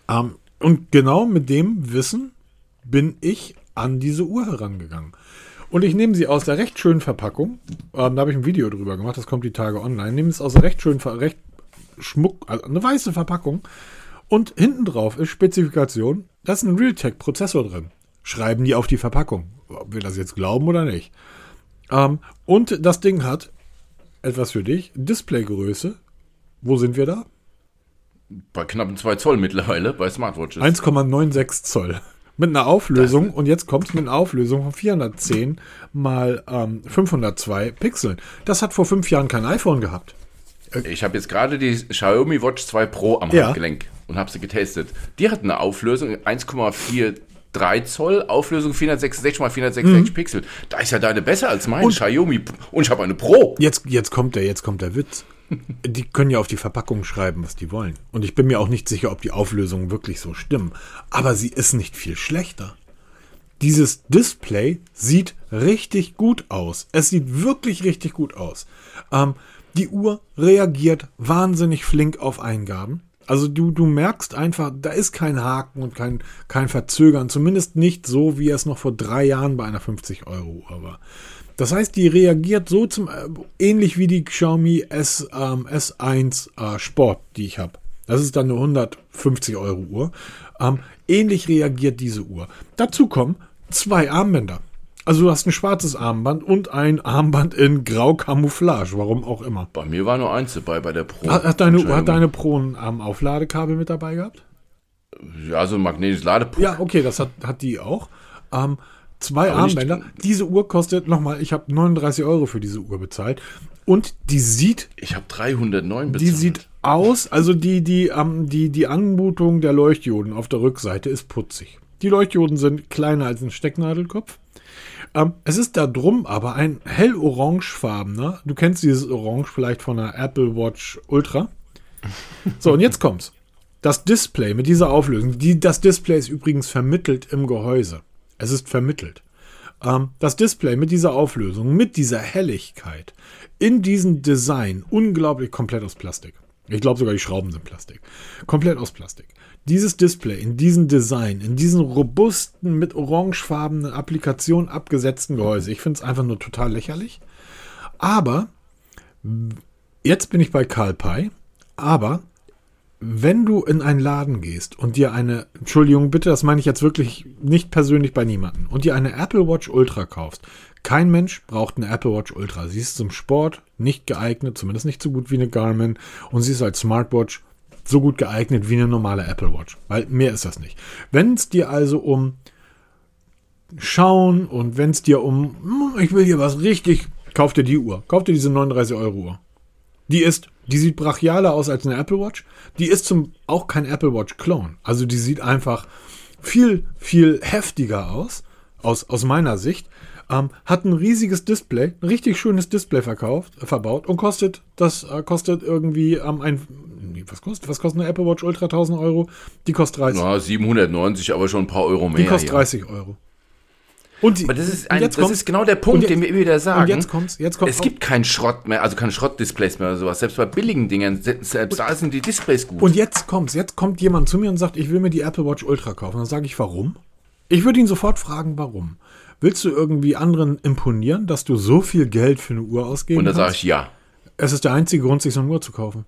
Ähm, und genau mit dem Wissen bin ich an diese Uhr herangegangen. Und ich nehme sie aus der recht schönen Verpackung. Ähm, da habe ich ein Video drüber gemacht, das kommt die Tage online. Nehme es aus der recht schönen, recht Schmuck, also eine weiße Verpackung. Und hinten drauf ist Spezifikation, da ist ein Realtek-Prozessor drin. Schreiben die auf die Verpackung. Ob wir das jetzt glauben oder nicht. Ähm, und das Ding hat etwas für dich. Displaygröße. Wo sind wir da? Bei knappen 2 Zoll mittlerweile bei Smartwatches. 1,96 Zoll. Mit einer Auflösung, und jetzt kommt es mit einer Auflösung von 410 mal ähm, 502 Pixeln. Das hat vor fünf Jahren kein iPhone gehabt. Ich habe jetzt gerade die Xiaomi Watch 2 Pro am ja. Handgelenk und habe sie getestet. Die hat eine Auflösung 1,43 Zoll, Auflösung 466 mal 466 mhm. Pixel. Da ist ja deine besser als meine und, Xiaomi. Und ich habe eine Pro. Jetzt, jetzt kommt der, jetzt kommt der Witz. die können ja auf die Verpackung schreiben, was die wollen. Und ich bin mir auch nicht sicher, ob die Auflösungen wirklich so stimmen. Aber sie ist nicht viel schlechter. Dieses Display sieht richtig gut aus. Es sieht wirklich richtig gut aus. Ähm, die Uhr reagiert wahnsinnig flink auf Eingaben. Also du, du merkst einfach, da ist kein Haken und kein, kein Verzögern. Zumindest nicht so, wie es noch vor drei Jahren bei einer 50-Euro-Uhr war. Das heißt, die reagiert so zum, äh, ähnlich wie die Xiaomi S, ähm, S1 äh, Sport, die ich habe. Das ist dann eine 150 Euro Uhr. Ähm, ähnlich reagiert diese Uhr. Dazu kommen zwei Armbänder. Also du hast ein schwarzes Armband und ein Armband in Grau Camouflage, warum auch immer. Bei mir war nur eins dabei bei der Pro. Hat, hat deine, hat deine Pro ein ähm, Aufladekabel mit dabei gehabt? Ja, so ein magnetisches Ladepunkt. Ja, okay, das hat, hat die auch. Ähm, zwei Aber Armbänder. Diese Uhr kostet nochmal, ich habe 39 Euro für diese Uhr bezahlt. Und die sieht. Ich habe 309 bezahlt. Die sieht aus, also die, die, ähm, die, die Anmutung der Leuchtdioden auf der Rückseite ist putzig. Die Leuchtdioden sind kleiner als ein Stecknadelkopf. Ähm, es ist da drum aber ein hell orangefarbener. Du kennst dieses Orange vielleicht von der Apple Watch Ultra. So, und jetzt kommt's. Das Display mit dieser Auflösung, die, das Display ist übrigens vermittelt im Gehäuse. Es ist vermittelt. Ähm, das Display mit dieser Auflösung, mit dieser Helligkeit, in diesem Design, unglaublich komplett aus Plastik. Ich glaube sogar die Schrauben sind Plastik. Komplett aus Plastik. Dieses Display in diesem Design, in diesem robusten, mit orangefarbenen Applikationen abgesetzten Gehäuse. Ich finde es einfach nur total lächerlich. Aber jetzt bin ich bei Karl Pei. Aber wenn du in einen Laden gehst und dir eine, Entschuldigung, bitte, das meine ich jetzt wirklich nicht persönlich bei niemandem, und dir eine Apple Watch Ultra kaufst, kein Mensch braucht eine Apple Watch Ultra. Sie ist zum Sport nicht geeignet, zumindest nicht so gut wie eine Garmin, und sie ist als Smartwatch so gut geeignet wie eine normale Apple Watch, weil mehr ist das nicht. Wenn es dir also um Schauen und wenn es dir um, hm, ich will hier was richtig, kauf dir die Uhr, kauf dir diese 39 Euro Uhr. Die ist, die sieht brachialer aus als eine Apple Watch. Die ist zum, auch kein Apple Watch Clone. Also die sieht einfach viel, viel heftiger aus, aus, aus meiner Sicht. Ähm, hat ein riesiges Display, ein richtig schönes Display verkauft, äh, verbaut und kostet, das äh, kostet irgendwie ähm, ein, was kostet, was kostet eine Apple Watch Ultra 1000 Euro? Die kostet 30. Ja, 790, aber schon ein paar Euro mehr. Die kostet 30 ja. Euro. Und die, aber das ist, ein, das kommt, ist genau der Punkt, jetzt, den wir immer wieder sagen. Und jetzt kommt's, jetzt kommt es gibt keinen Schrott mehr, also keine Schrottdisplays mehr oder sowas. Selbst bei billigen Dingen, selbst da sind die Displays gut. Und jetzt kommt's, jetzt kommt jemand zu mir und sagt, ich will mir die Apple Watch Ultra kaufen. Dann sage ich, warum? Ich würde ihn sofort fragen, warum. Willst du irgendwie anderen imponieren, dass du so viel Geld für eine Uhr ausgeben Und dann sage ich ja. Es ist der einzige Grund, sich so eine Uhr zu kaufen.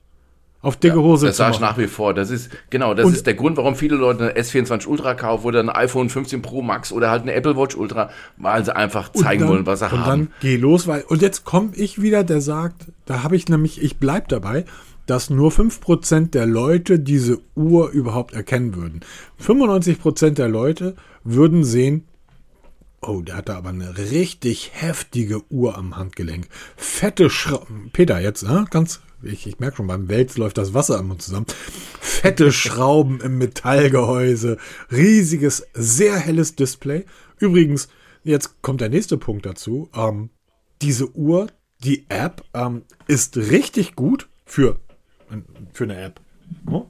Auf dicke Hose. Ja, das sage ich nach wie vor. Das ist, genau, das und ist der Grund, warum viele Leute eine S24 Ultra kaufen oder ein iPhone 15 Pro Max oder halt eine Apple Watch Ultra, weil sie einfach zeigen dann, wollen, was sie und haben. Und dann geh los, weil, und jetzt komme ich wieder, der sagt, da habe ich nämlich, ich bleib dabei, dass nur 5% der Leute diese Uhr überhaupt erkennen würden. 95% der Leute würden sehen, Oh, der hatte aber eine richtig heftige Uhr am Handgelenk. Fette Schrauben. Peter, jetzt, ne? ganz ich, ich merke schon, beim Wels läuft das Wasser immer zusammen. Fette Schrauben im Metallgehäuse, riesiges, sehr helles Display. Übrigens, jetzt kommt der nächste Punkt dazu. Ähm, diese Uhr, die App, ähm, ist richtig gut für, für eine App. Oh.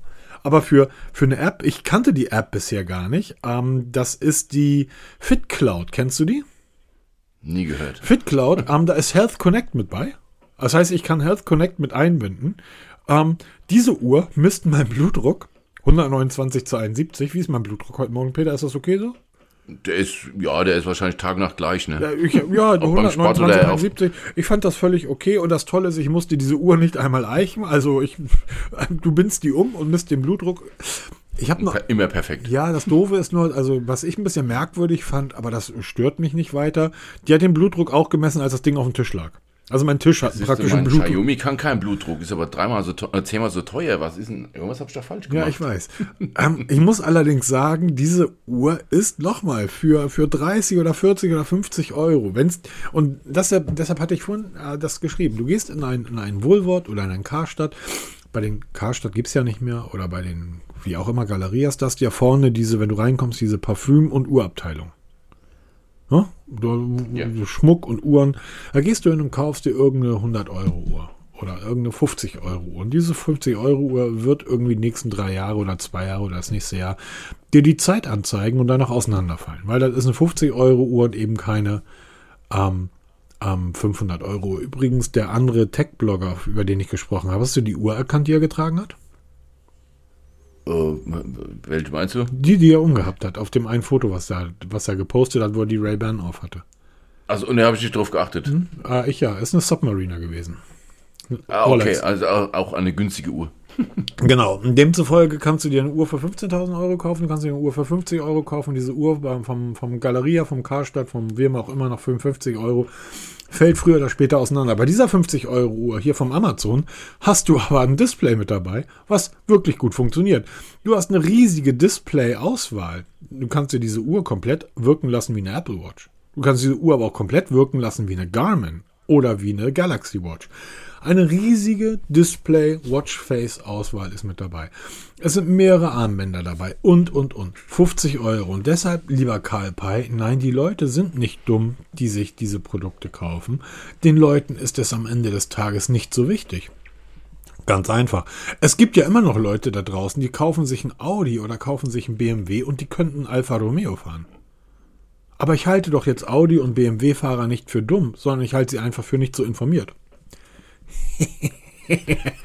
Aber für, für eine App, ich kannte die App bisher gar nicht. Ähm, das ist die FitCloud. Kennst du die? Nie gehört. FitCloud, ähm, da ist Health Connect mit bei. Das heißt, ich kann Health Connect mit einbinden. Ähm, diese Uhr misst mein Blutdruck 129 zu 71. Wie ist mein Blutdruck heute Morgen, Peter? Ist das okay so? Der ist, ja, der ist wahrscheinlich Tag nach gleich, ne? Ja, ich, ja 129 zu 71. Ich fand das völlig okay und das Tolle ist, ich musste diese Uhr nicht einmal eichen. Also ich, du bindst die um und misst den Blutdruck. Ich habe noch immer perfekt. Ja, das Doofe ist nur, also was ich ein bisschen merkwürdig fand, aber das stört mich nicht weiter. Die hat den Blutdruck auch gemessen, als das Ding auf dem Tisch lag. Also mein Tisch hat praktisch einen Blutdruck. Xiaomi kann keinen Blutdruck, ist aber dreimal so äh, zehnmal so teuer. Was ist denn? Irgendwas habe ich da falsch gemacht. Ja, ich weiß. ähm, ich muss allerdings sagen, diese Uhr ist nochmal für, für 30 oder 40 oder 50 Euro. Wenn's, und deshalb, deshalb hatte ich vorhin äh, das geschrieben. Du gehst in ein, in ein Wohlwort oder in ein Karstadt. Bei den Karstadt gibt es ja nicht mehr. Oder bei den, wie auch immer, Galerias, das ja vorne diese, wenn du reinkommst, diese Parfüm- und Uhrabteilung. Ne? Ja. Schmuck und Uhren. Da gehst du hin und kaufst dir irgendeine 100-Euro-Uhr oder irgendeine 50-Euro-Uhr. Und diese 50-Euro-Uhr wird irgendwie die nächsten drei Jahre oder zwei Jahre oder das nächste Jahr dir die Zeit anzeigen und danach auseinanderfallen. Weil das ist eine 50-Euro-Uhr und eben keine ähm, ähm, 500 Euro. Übrigens, der andere Tech-Blogger, über den ich gesprochen habe, hast du die Uhr erkannt, die er getragen hat? Äh, welche meinst du? Die, die er umgehabt hat, auf dem einen Foto, was er, was er gepostet hat, wo er die Ray-Ban auf hatte. Also, und da habe ich nicht drauf geachtet. Hm? Äh, ich ja, ist eine Submariner gewesen. Ah, okay, Rolex. also auch eine günstige Uhr. Genau, demzufolge kannst du dir eine Uhr für 15.000 Euro kaufen, du kannst dir eine Uhr für 50 Euro kaufen, diese Uhr vom, vom Galeria, vom Karstadt, vom wem auch immer noch 55 Euro fällt früher oder später auseinander. Bei dieser 50 Euro Uhr hier vom Amazon hast du aber ein Display mit dabei, was wirklich gut funktioniert. Du hast eine riesige Display-Auswahl. Du kannst dir diese Uhr komplett wirken lassen wie eine Apple Watch. Du kannst diese Uhr aber auch komplett wirken lassen wie eine Garmin oder wie eine Galaxy Watch. Eine riesige Display-Watchface-Auswahl ist mit dabei. Es sind mehrere Armbänder dabei und, und, und. 50 Euro. Und deshalb, lieber Karl Pei, nein, die Leute sind nicht dumm, die sich diese Produkte kaufen. Den Leuten ist es am Ende des Tages nicht so wichtig. Ganz einfach. Es gibt ja immer noch Leute da draußen, die kaufen sich ein Audi oder kaufen sich ein BMW und die könnten Alfa Romeo fahren. Aber ich halte doch jetzt Audi und BMW-Fahrer nicht für dumm, sondern ich halte sie einfach für nicht so informiert.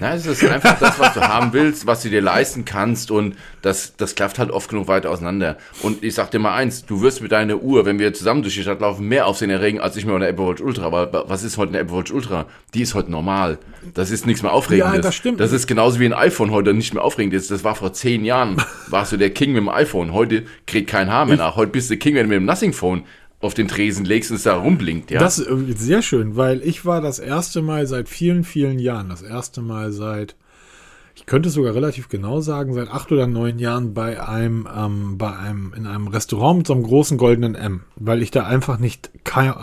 Ja, es ist einfach das, was du haben willst, was du dir leisten kannst und das, das klafft halt oft genug weit auseinander. Und ich sag dir mal eins, du wirst mit deiner Uhr, wenn wir zusammen durch die Stadt laufen, mehr Aufsehen erregen als ich mit einer Apple Watch Ultra. Aber was ist heute eine Apple Watch Ultra? Die ist heute normal. Das ist nichts mehr Aufregendes. Ja, das stimmt. Das ist genauso wie ein iPhone heute nicht mehr aufregend ist. Das war vor zehn Jahren, warst du der King mit dem iPhone. Heute kriegt kein Haar mehr nach. Heute bist du King, mit dem Nothing Phone auf den Tresen legst und es da rumblinkt, ja. Das ist sehr schön, weil ich war das erste Mal seit vielen, vielen Jahren, das erste Mal seit, ich könnte es sogar relativ genau sagen, seit acht oder neun Jahren bei einem, ähm, bei einem, in einem Restaurant mit so einem großen goldenen M, weil ich da einfach nicht,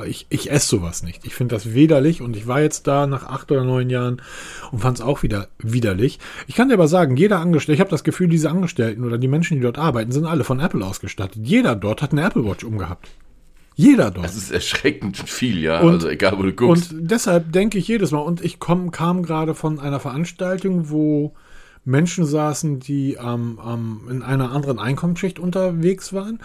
ich, ich esse sowas nicht. Ich finde das widerlich und ich war jetzt da nach acht oder neun Jahren und fand es auch wieder widerlich. Ich kann dir aber sagen, jeder Angestellte, ich habe das Gefühl, diese Angestellten oder die Menschen, die dort arbeiten, sind alle von Apple ausgestattet. Jeder dort hat eine Apple Watch umgehabt. Jeder dort. Das ist erschreckend viel, ja. Und- also egal, wo du guckst. Und deshalb denke ich jedes Mal, und ich komm, kam gerade von einer Veranstaltung, wo Menschen saßen, die ähm, ähm, in einer anderen Einkommensschicht unterwegs waren.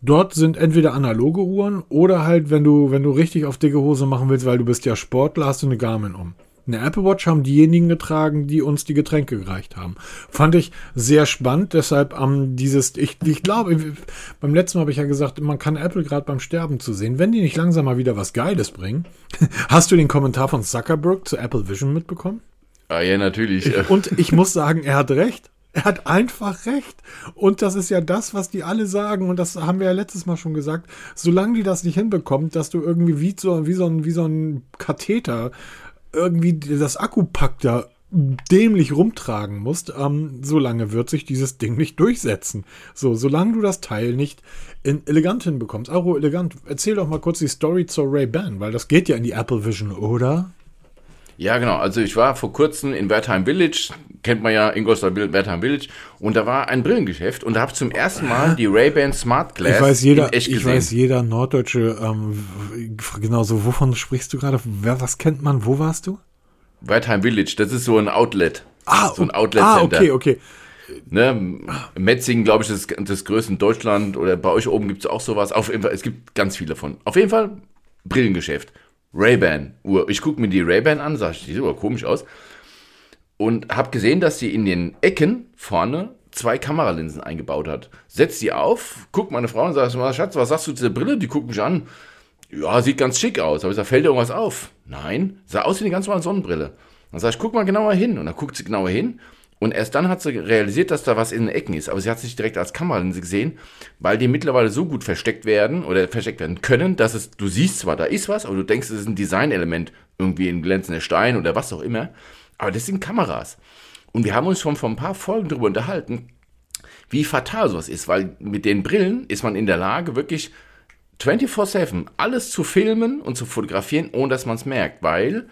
Dort sind entweder analoge Uhren oder halt, wenn du, wenn du richtig auf dicke Hose machen willst, weil du bist ja Sportler, hast du eine Garmin um. Eine Apple Watch haben diejenigen getragen, die uns die Getränke gereicht haben. Fand ich sehr spannend, deshalb ähm, dieses, ich, ich glaube, beim letzten Mal habe ich ja gesagt, man kann Apple gerade beim Sterben zu sehen. Wenn die nicht langsam mal wieder was Geiles bringen. Hast du den Kommentar von Zuckerberg zu Apple Vision mitbekommen? Ah, ja, natürlich. Äh, Und ich muss sagen, er hat recht. Er hat einfach recht. Und das ist ja das, was die alle sagen. Und das haben wir ja letztes Mal schon gesagt. Solange die das nicht hinbekommen, dass du irgendwie wie so, wie so, ein, wie so ein Katheter irgendwie das Akkupack da dämlich rumtragen musst, ähm, solange wird sich dieses Ding nicht durchsetzen. So, solange du das Teil nicht in elegant hinbekommst. Auro elegant, erzähl doch mal kurz die Story zur Ray-Ban, weil das geht ja in die Apple Vision, oder? Ja, genau. Also ich war vor kurzem in Wertheim Village, kennt man ja Ingolstadt Wertheim Village, und da war ein Brillengeschäft und da habe ich zum ersten Mal die Ray-Ban Smart Glass Ich weiß, jeder, echt ich gesehen. weiß, jeder Norddeutsche, ähm, genau so, wovon sprichst du gerade? Was kennt man? Wo warst du? Wertheim Village, das ist so ein Outlet. Ah, so ein ah, Outlet-Center. okay, okay. Ne? Metzingen, glaube ich, ist das größte in Deutschland oder bei euch oben gibt es auch sowas. Auf jeden Fall, es gibt ganz viele von. Auf jeden Fall Brillengeschäft. Ray-Ban Uhr. Ich gucke mir die Ray-Ban an, sag ich, die sieht aber komisch aus. Und habe gesehen, dass sie in den Ecken vorne zwei Kameralinsen eingebaut hat. Setz die auf, guck meine Frau und sag, Schatz, was sagst du zu der Brille? Die guckt mich an. Ja, sieht ganz schick aus. Aber ich sag, fällt dir irgendwas auf? Nein, sah aus wie eine ganz normale Sonnenbrille. Dann sag ich, guck mal genauer hin. Und dann guckt sie genauer hin. Und erst dann hat sie realisiert, dass da was in den Ecken ist. Aber sie hat es nicht direkt als Kameralinse gesehen, weil die mittlerweile so gut versteckt werden oder versteckt werden können, dass es, du siehst zwar, da ist was, aber du denkst, es ist ein Designelement, irgendwie ein glänzender Stein oder was auch immer. Aber das sind Kameras. Und wir haben uns schon vor ein paar Folgen darüber unterhalten, wie fatal sowas ist, weil mit den Brillen ist man in der Lage, wirklich 24-7 alles zu filmen und zu fotografieren, ohne dass man es merkt, weil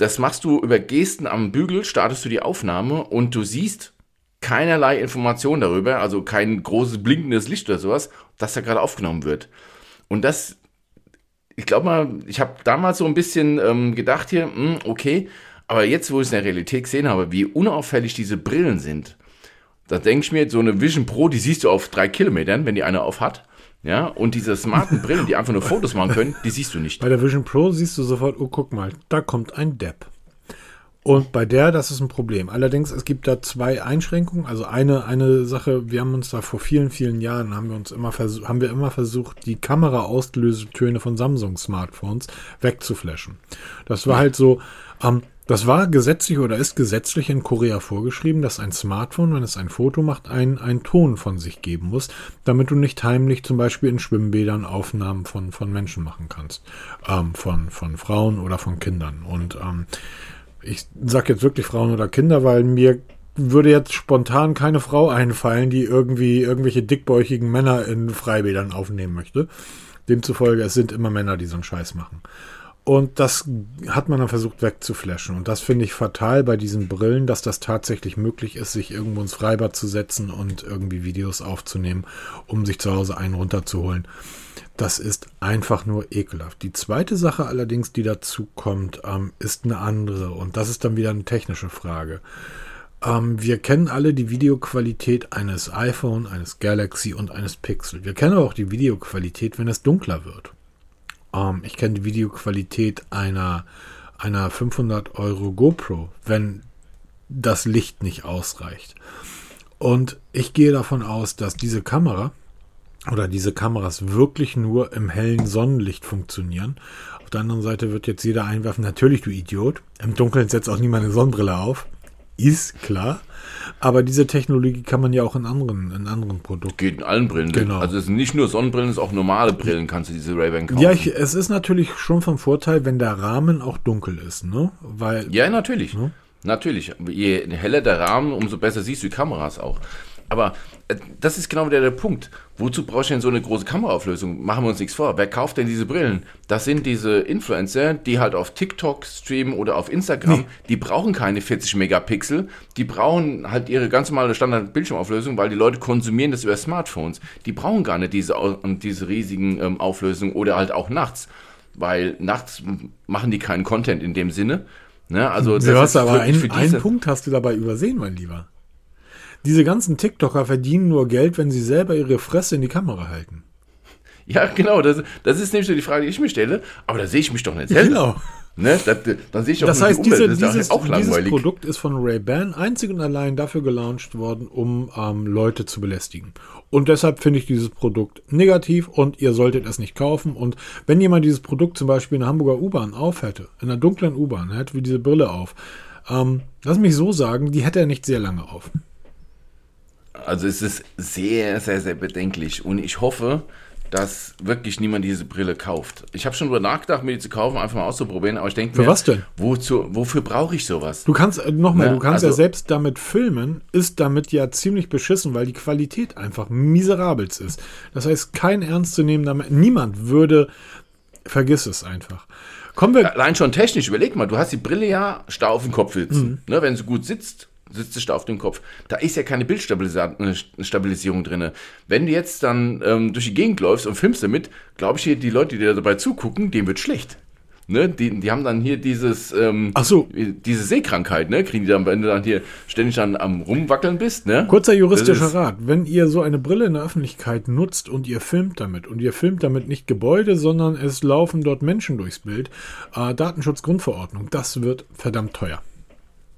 das machst du über Gesten am Bügel, startest du die Aufnahme und du siehst keinerlei Information darüber, also kein großes blinkendes Licht oder sowas, dass da gerade aufgenommen wird. Und das, ich glaube mal, ich habe damals so ein bisschen ähm, gedacht hier, hm, okay, aber jetzt, wo ich es in der Realität gesehen habe, wie unauffällig diese Brillen sind, da denke ich mir, so eine Vision Pro, die siehst du auf drei Kilometern, wenn die eine auf hat. Ja, und diese smarten Brillen, die einfach nur Fotos machen können, die siehst du nicht. Bei der Vision Pro siehst du sofort, oh, guck mal, da kommt ein Depp. Und bei der, das ist ein Problem. Allerdings, es gibt da zwei Einschränkungen. Also eine, eine Sache, wir haben uns da vor vielen, vielen Jahren, haben wir uns immer versucht, haben wir immer versucht, die Kamera-Auslösetöne von Samsung-Smartphones wegzuflashen. Das war halt so, ähm, das war gesetzlich oder ist gesetzlich in Korea vorgeschrieben, dass ein Smartphone, wenn es ein Foto macht, einen, einen Ton von sich geben muss, damit du nicht heimlich zum Beispiel in Schwimmbädern Aufnahmen von, von Menschen machen kannst. Ähm, von, von Frauen oder von Kindern. Und ähm, ich sag jetzt wirklich Frauen oder Kinder, weil mir würde jetzt spontan keine Frau einfallen, die irgendwie irgendwelche dickbäuchigen Männer in Freibädern aufnehmen möchte. Demzufolge, es sind immer Männer, die so einen Scheiß machen. Und das hat man dann versucht wegzuflashen. Und das finde ich fatal bei diesen Brillen, dass das tatsächlich möglich ist, sich irgendwo ins Freibad zu setzen und irgendwie Videos aufzunehmen, um sich zu Hause einen runterzuholen. Das ist einfach nur ekelhaft. Die zweite Sache allerdings, die dazu kommt, ähm, ist eine andere. Und das ist dann wieder eine technische Frage. Ähm, wir kennen alle die Videoqualität eines iPhone, eines Galaxy und eines Pixel. Wir kennen aber auch die Videoqualität, wenn es dunkler wird. Ähm, ich kenne die Videoqualität einer, einer 500 Euro GoPro, wenn das Licht nicht ausreicht. Und ich gehe davon aus, dass diese Kamera oder diese Kameras wirklich nur im hellen Sonnenlicht funktionieren. Auf der anderen Seite wird jetzt jeder einwerfen, natürlich du Idiot. Im Dunkeln setzt auch niemand eine Sonnenbrille auf. Ist klar. Aber diese Technologie kann man ja auch in anderen, in anderen Produkten. Geht in allen Brillen. Genau. Also es sind nicht nur Sonnenbrillen, es sind auch normale Brillen, kannst du diese Ray-Ban kaufen. Ja, ich, es ist natürlich schon vom Vorteil, wenn der Rahmen auch dunkel ist, ne? Weil, Ja, natürlich. Natürlich. Je heller der Rahmen, umso besser siehst du die Kameras auch. Aber äh, das ist genau wieder der Punkt. Wozu brauchst du denn so eine große Kameraauflösung? Machen wir uns nichts vor. Wer kauft denn diese Brillen? Das sind diese Influencer, die halt auf TikTok streamen oder auf Instagram. Die brauchen keine 40 Megapixel. Die brauchen halt ihre ganz normale Standard-Bildschirmauflösung, weil die Leute konsumieren das über Smartphones. Die brauchen gar nicht diese, diese riesigen ähm, Auflösungen oder halt auch nachts. Weil nachts machen die keinen Content in dem Sinne. Ne? Also du hast ist aber einen, einen Punkt hast du dabei übersehen, mein Lieber. Diese ganzen TikToker verdienen nur Geld, wenn sie selber ihre Fresse in die Kamera halten. Ja, genau, das, das ist nämlich so die Frage, die ich mir stelle, aber da sehe ich mich doch nicht selber. Genau. Ne? Da, dann sehe ich doch Das heißt, die diese, das dieses, auch dieses. Produkt ist von Ray-Ban einzig und allein dafür gelauncht worden, um ähm, Leute zu belästigen. Und deshalb finde ich dieses Produkt negativ und ihr solltet es nicht kaufen. Und wenn jemand dieses Produkt zum Beispiel in der Hamburger U-Bahn auf hätte, in einer dunklen U-Bahn, hätte wie diese Brille auf, ähm, lass mich so sagen, die hätte er nicht sehr lange auf. Also es ist sehr, sehr, sehr bedenklich und ich hoffe, dass wirklich niemand diese Brille kauft. Ich habe schon drüber nachgedacht, mir die zu kaufen, einfach mal auszuprobieren, aber ich denke mir, was denn? Wozu, wofür brauche ich sowas? Du kannst, äh, nochmal, Ne, du kannst ja also- selbst damit filmen, ist damit ja ziemlich beschissen, weil die Qualität einfach miserabelst ist. Das heißt, kein ernstzunehmender, Me- niemand würde, vergiss es einfach. Kommen wir, Allein schon technisch, überleg mal, du hast die Brille ja starr auf dem Kopf Mhm. sitzen. Ne, wenn sie gut sitzt, sitzt sie starr auf dem Kopf. Da ist ja keine Bildstabilisierung drin. Wenn du jetzt dann ähm, durch die Gegend läufst und filmst damit, glaube ich, hier die Leute, die da dabei zugucken, denen wird schlecht. Ne, die, die haben dann hier dieses, ähm, Ach so. diese Sehkrankheit, ne? Kriegen die dann, wenn du dann hier ständig dann am Rumwackeln bist, ne? kurzer juristischer Rat. Wenn ihr so eine Brille in der Öffentlichkeit nutzt und ihr filmt damit, und ihr filmt damit nicht Gebäude, sondern es laufen dort Menschen durchs Bild, äh, Datenschutzgrundverordnung, das wird verdammt teuer.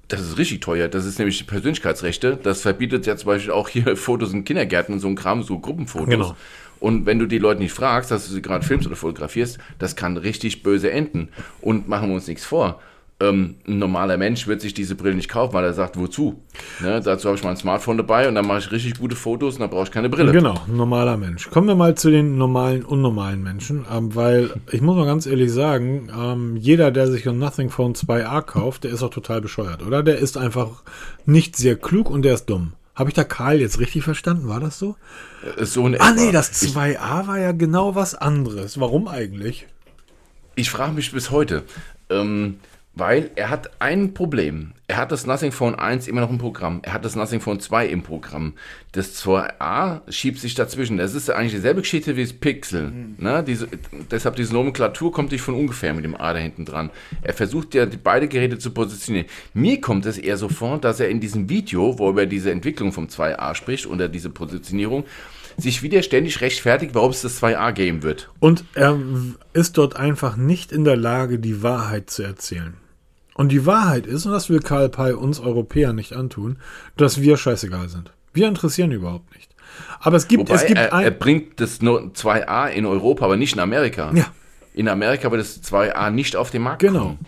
Das ist richtig teuer. Das ist nämlich die Persönlichkeitsrechte. Das verbietet ja zum Beispiel auch hier Fotos in Kindergärten und so ein Kram, so Gruppenfotos. Genau. Und wenn du die Leute nicht fragst, dass du sie gerade filmst oder fotografierst, das kann richtig böse enden. Und machen wir uns nichts vor. Ähm, ein normaler Mensch wird sich diese Brille nicht kaufen, weil er sagt, wozu? Ne, dazu habe ich mein Smartphone dabei und dann mache ich richtig gute Fotos und dann brauche ich keine Brille. Genau, ein normaler Mensch. Kommen wir mal zu den normalen, unnormalen Menschen, ähm, weil ich muss mal ganz ehrlich sagen, ähm, jeder, der sich ein Nothing Phone 2a kauft, der ist auch total bescheuert, oder? Der ist einfach nicht sehr klug und der ist dumm. Habe ich da Karl jetzt richtig verstanden? War das so? Äh, So in Ah nee, das ich, 2a war ja genau was anderes. Warum eigentlich? ich frage mich bis heute, ähm, weil er hat ein Problem. Er hat das Nothing Phone 1 immer noch im Programm. Er hat das Nothing Phone 2 im Programm. Das 2a schiebt sich dazwischen. Das ist eigentlich dieselbe Geschichte wie das Pixel. Ne? Diese, deshalb diese Nomenklatur kommt nicht von ungefähr mit dem A da hinten dran. Er versucht ja, die beide Geräte zu positionieren. Mir kommt es eher so vor, dass er in diesem Video, wo er über diese Entwicklung vom 2a spricht, oder diese Positionierung, sich wieder ständig rechtfertigt, warum es das 2a geben wird. Und er ist dort einfach nicht in der Lage, die Wahrheit zu erzählen. Und die Wahrheit ist, und das will Karl Pei uns Europäer nicht antun, dass wir scheißegal sind. Wir interessieren überhaupt nicht. Aber es gibt, Wobei, es gibt er, er bringt das No- 2a in Europa, aber nicht in Amerika. Ja. In Amerika wird das 2a nicht auf den Markt Genau. kommen.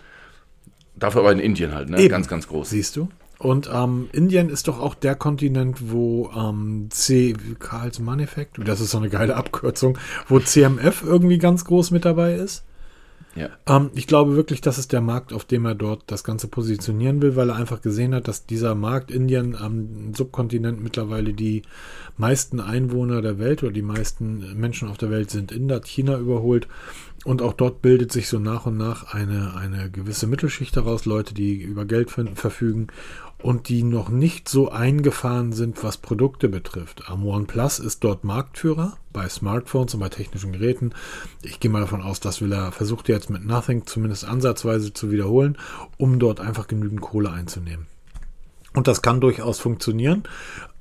Dafür aber in Indien halt, ne? Eben. Ganz, ganz groß. Siehst du? Und ähm, Indien ist doch auch der Kontinent, wo ähm, C, Karls Manufacture, das ist so eine geile Abkürzung, wo CMF irgendwie ganz groß mit dabei ist. Ja. Ähm, ich glaube wirklich, das ist der Markt, auf dem er dort das Ganze positionieren will, weil er einfach gesehen hat, dass dieser Markt Indien am Subkontinent mittlerweile die meisten Einwohner der Welt oder die meisten Menschen auf der Welt sind in China überholt. und auch dort bildet sich so nach und nach eine, eine gewisse Mittelschicht daraus, Leute, die über Geld verfügen und die noch nicht so eingefahren sind, was Produkte betrifft. Am OnePlus ist dort Marktführer bei Smartphones und bei technischen Geräten. Ich gehe mal davon aus, das will er versucht jetzt mit Nothing zumindest ansatzweise zu wiederholen, um dort einfach genügend Kohle einzunehmen. Und das kann durchaus funktionieren.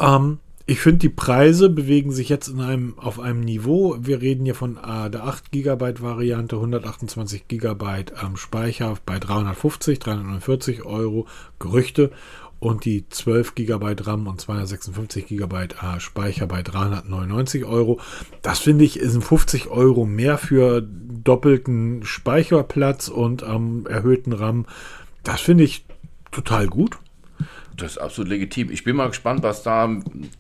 Ähm, ich finde, die Preise bewegen sich jetzt in einem, auf einem Niveau. Wir reden hier von äh, der 8 GB Variante, 128 GB ähm, Speicher bei 350, 349 Euro Gerüchte und die 12 GB RAM und 256 GB äh, Speicher bei 399 Euro. Das finde ich ist 50 Euro mehr für doppelten Speicherplatz und ähm, erhöhten RAM. Das finde ich total gut. Das ist absolut legitim. Ich bin mal gespannt, was da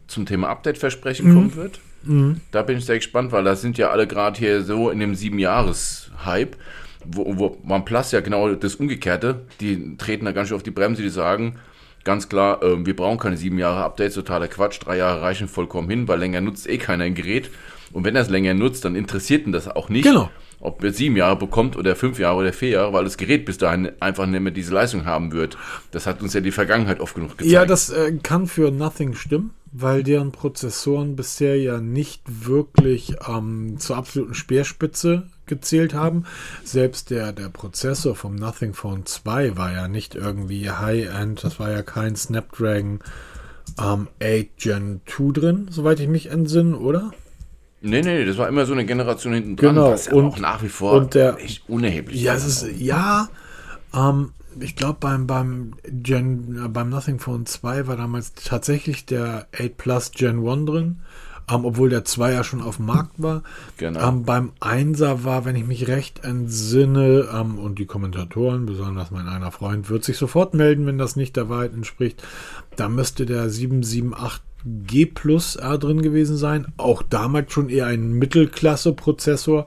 zum Thema Update-Versprechen mhm. kommen wird. Mhm. Da bin ich sehr gespannt, weil da sind ja alle gerade hier so in dem sieben-Jahres-Hype, wo, wo OnePlus ja genau das Umgekehrte, die treten da ganz schön auf die Bremse, die sagen, ganz klar, äh, wir brauchen keine sieben Jahre Updates, totaler Quatsch, drei Jahre reichen vollkommen hin, weil länger nutzt eh keiner ein Gerät. Und wenn er es länger nutzt, dann interessiert ihn das auch nicht. Genau ob er sieben Jahre bekommt oder fünf Jahre oder vier Jahre, weil das Gerät bis dahin einfach nicht mehr diese Leistung haben wird. Das hat uns ja die Vergangenheit oft genug gezeigt. Ja, das äh, kann für Nothing stimmen, weil deren Prozessoren bisher ja nicht wirklich ähm, zur absoluten Speerspitze gezählt haben. Selbst der, der Prozessor vom Nothing Phone 2 war ja nicht irgendwie High-End, das war ja kein Snapdragon ähm, 8 Gen 2 drin, soweit ich mich entsinne, oder? Nee, nee, das war immer so eine Generation hinten dran, genau. was ja und, auch nach wie vor und der, echt unerheblich ja, es ist. Ja, ähm, ich glaube beim, beim Gen, äh, beim Nothing Phone 2 war damals tatsächlich der 8 Plus Gen 1 drin. Ähm, obwohl der 2 ja schon auf dem Markt war. Genau. Ähm, beim 1er war, wenn ich mich recht entsinne, ähm, und die Kommentatoren, besonders mein einer Freund, wird sich sofort melden, wenn das nicht der Wahrheit entspricht. Da müsste der 778 G Plus drin gewesen sein. Auch damals schon eher ein Mittelklasse-Prozessor.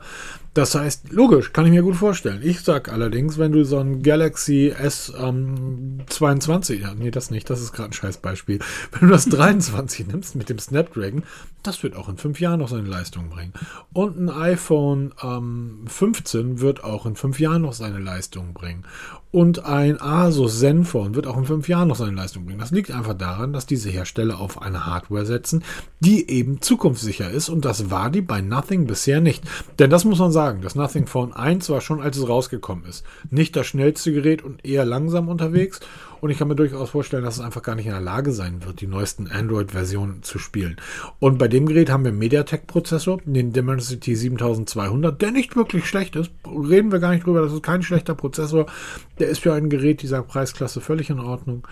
Das heißt, logisch, kann ich mir gut vorstellen. Ich sag allerdings, wenn du so ein Galaxy S22, ähm, ja, nee, das nicht, das ist gerade ein scheiß Beispiel. Wenn du das 23 nimmst mit dem Snapdragon, das wird auch in fünf Jahren noch seine Leistung bringen. Und ein iPhone ähm, 15 wird auch in fünf Jahren noch seine Leistung bringen. Und ein Asus Zenfone wird auch in fünf Jahren noch seine Leistung bringen. Das liegt einfach daran, dass diese Hersteller auf eine Hardware setzen, die eben zukunftssicher ist. Und das war die bei Nothing bisher nicht. Denn das muss man sagen, das Nothing Phone 1 war schon, als es rausgekommen ist, nicht das schnellste Gerät und eher langsam unterwegs. Und ich kann mir durchaus vorstellen, dass es einfach gar nicht in der Lage sein wird, die neuesten Android-Versionen zu spielen. Und bei dem Gerät haben wir einen MediaTek-Prozessor, den Dimensity 7200, der nicht wirklich schlecht ist. Reden wir gar nicht drüber, das ist kein schlechter Prozessor. Der ist für ein Gerät dieser Preisklasse völlig in Ordnung.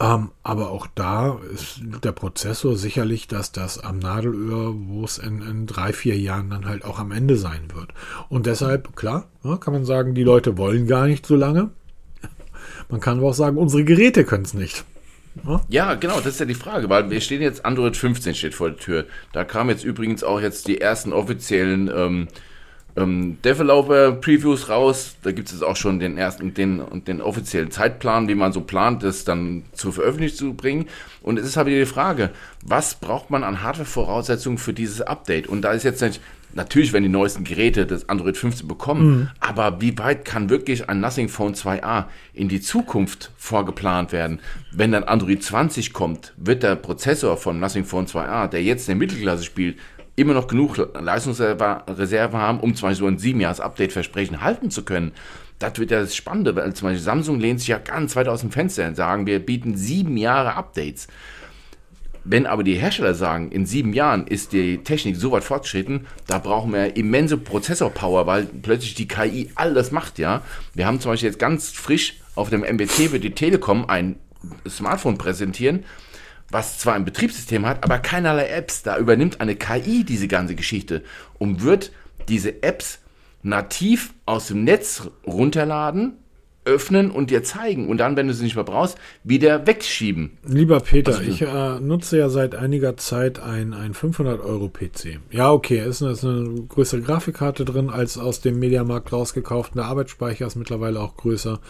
Ähm, aber auch da ist der Prozessor sicherlich, dass das am Nadelöhr, wo es in, in, drei, vier Jahren dann halt auch am Ende sein wird. Und deshalb, klar, ja, kann man sagen, die Leute wollen gar nicht so lange. Man kann aber auch sagen, unsere Geräte können es nicht. Ja? genau, das ist ja die Frage, weil wir stehen jetzt, Android 15 steht vor der Tür. Da kamen jetzt übrigens auch jetzt die ersten offiziellen ähm, ähm, Developer-Previews raus. Da gibt es auch schon den ersten, den, den offiziellen Zeitplan, wie man so plant, das dann zur Veröffentlichung zu bringen. Und es ist halt wieder die Frage, was braucht man an Hardware-Voraussetzungen für dieses Update? Und da ist jetzt nicht, natürlich, wenn die neuesten Geräte das Android 15 bekommen, mhm. aber wie weit kann wirklich ein Nothing Phone 2a in die Zukunft vorgeplant werden? Wenn dann Android 20 kommt, wird der Prozessor von Nothing Phone 2a, der jetzt in der Mittelklasse spielt, immer noch genug Leistungsreserve haben, um zum Beispiel so ein 7-Jahres-Update-Versprechen halten zu können. Das wird ja das Spannende, weil zum Beispiel Samsung lehnt sich ja ganz weit aus dem Fenster und sagen, wir bieten sieben Jahre Updates. Wenn aber die Hersteller sagen, in sieben Jahren ist die Technik so weit fortgeschritten, da brauchen wir immense Prozessorpower, weil plötzlich die KI alles macht, ja. Wir haben zum Beispiel jetzt ganz frisch auf dem MBT wird die Telekom ein Smartphone präsentieren, was zwar ein Betriebssystem hat, aber keinerlei Apps. Da übernimmt eine KI diese ganze Geschichte und wird diese Apps nativ aus dem Netz runterladen öffnen und dir zeigen und dann, wenn du sie nicht mehr brauchst, wieder wegschieben. Lieber Peter, also, ich äh, nutze ja seit einiger Zeit ein, ein 500 Euro PC. Ja, okay, ist eine, ist eine größere Grafikkarte drin als aus dem Mediamarkt rausgekauft. Der Arbeitsspeicher ist mittlerweile auch größer.